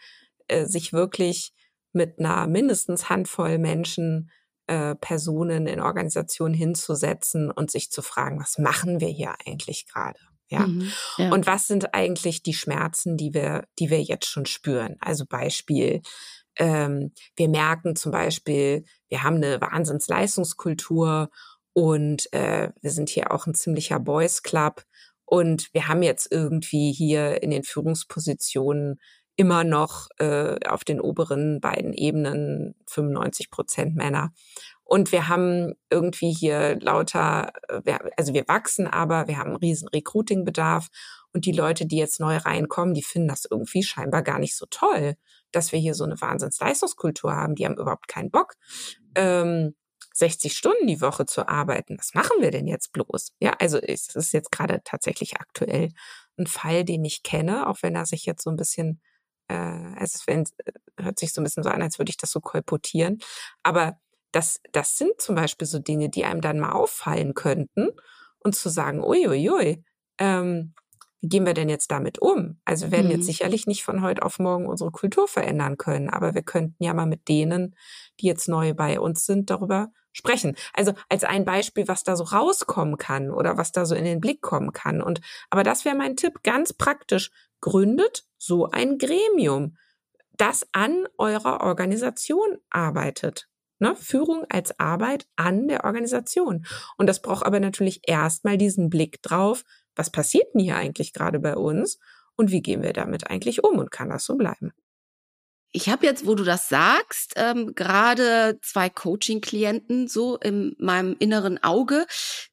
äh, sich wirklich mit einer mindestens Handvoll Menschen, äh, Personen in Organisationen hinzusetzen und sich zu fragen, was machen wir hier eigentlich gerade? Ja? Mhm, ja. Und was sind eigentlich die Schmerzen, die wir, die wir jetzt schon spüren? Also Beispiel, ähm, wir merken zum Beispiel, wir haben eine Wahnsinnsleistungskultur und äh, wir sind hier auch ein ziemlicher Boys Club und wir haben jetzt irgendwie hier in den Führungspositionen immer noch äh, auf den oberen beiden Ebenen 95 Prozent Männer. Und wir haben irgendwie hier lauter, äh, also wir wachsen aber, wir haben einen riesen Recruiting-Bedarf und die Leute, die jetzt neu reinkommen, die finden das irgendwie scheinbar gar nicht so toll dass wir hier so eine Wahnsinnsleistungskultur haben. Die haben überhaupt keinen Bock, ähm, 60 Stunden die Woche zu arbeiten. Was machen wir denn jetzt bloß? Ja, also es ist jetzt gerade tatsächlich aktuell ein Fall, den ich kenne, auch wenn er sich jetzt so ein bisschen, äh, es wenn, äh, hört sich so ein bisschen so an, als würde ich das so kolportieren. Aber das, das sind zum Beispiel so Dinge, die einem dann mal auffallen könnten und zu sagen, uiuiui, ähm, wie gehen wir denn jetzt damit um? Also wir werden mhm. jetzt sicherlich nicht von heute auf morgen unsere Kultur verändern können, aber wir könnten ja mal mit denen, die jetzt neu bei uns sind, darüber sprechen. Also als ein Beispiel, was da so rauskommen kann oder was da so in den Blick kommen kann. Und aber das wäre mein Tipp, ganz praktisch. Gründet so ein Gremium, das an eurer Organisation arbeitet. Ne? Führung als Arbeit an der Organisation. Und das braucht aber natürlich erstmal diesen Blick drauf, was passiert denn hier eigentlich gerade bei uns und wie gehen wir damit eigentlich um und kann das so bleiben? Ich habe jetzt, wo du das sagst, ähm, gerade zwei Coaching-Klienten so in meinem inneren Auge,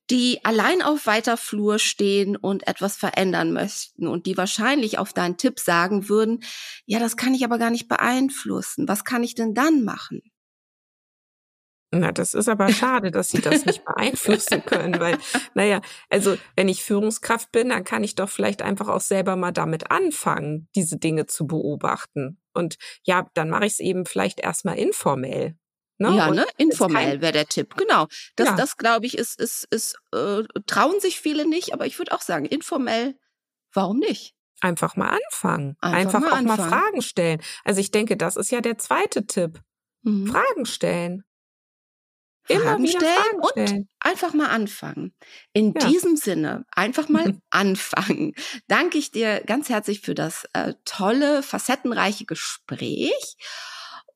die allein auf weiter Flur stehen und etwas verändern möchten und die wahrscheinlich auf deinen Tipp sagen würden, ja, das kann ich aber gar nicht beeinflussen. Was kann ich denn dann machen? Na, das ist aber schade, dass Sie das nicht beeinflussen können, weil, naja, also wenn ich Führungskraft bin, dann kann ich doch vielleicht einfach auch selber mal damit anfangen, diese Dinge zu beobachten. Und ja, dann mache ich es eben vielleicht erstmal informell. Ne? Ja, ne? Informell wäre der Tipp. Genau. Das, ja. das glaube ich, ist, ist, ist, äh, trauen sich viele nicht, aber ich würde auch sagen, informell, warum nicht? Einfach mal anfangen. Einfach, Einfach mal auch anfangen. mal Fragen stellen. Also ich denke, das ist ja der zweite Tipp. Mhm. Fragen stellen. Fragen stellen, Fragen stellen und einfach mal anfangen. In ja. diesem Sinne, einfach mal [LAUGHS] anfangen. Danke ich dir ganz herzlich für das äh, tolle, facettenreiche Gespräch.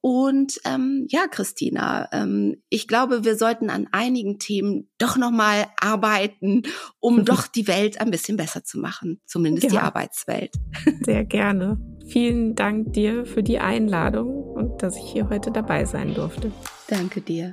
Und ähm, ja, Christina, ähm, ich glaube, wir sollten an einigen Themen doch nochmal arbeiten, um [LAUGHS] doch die Welt ein bisschen besser zu machen, zumindest ja. die Arbeitswelt. Sehr gerne. Vielen Dank dir für die Einladung und dass ich hier heute dabei sein durfte. Danke dir.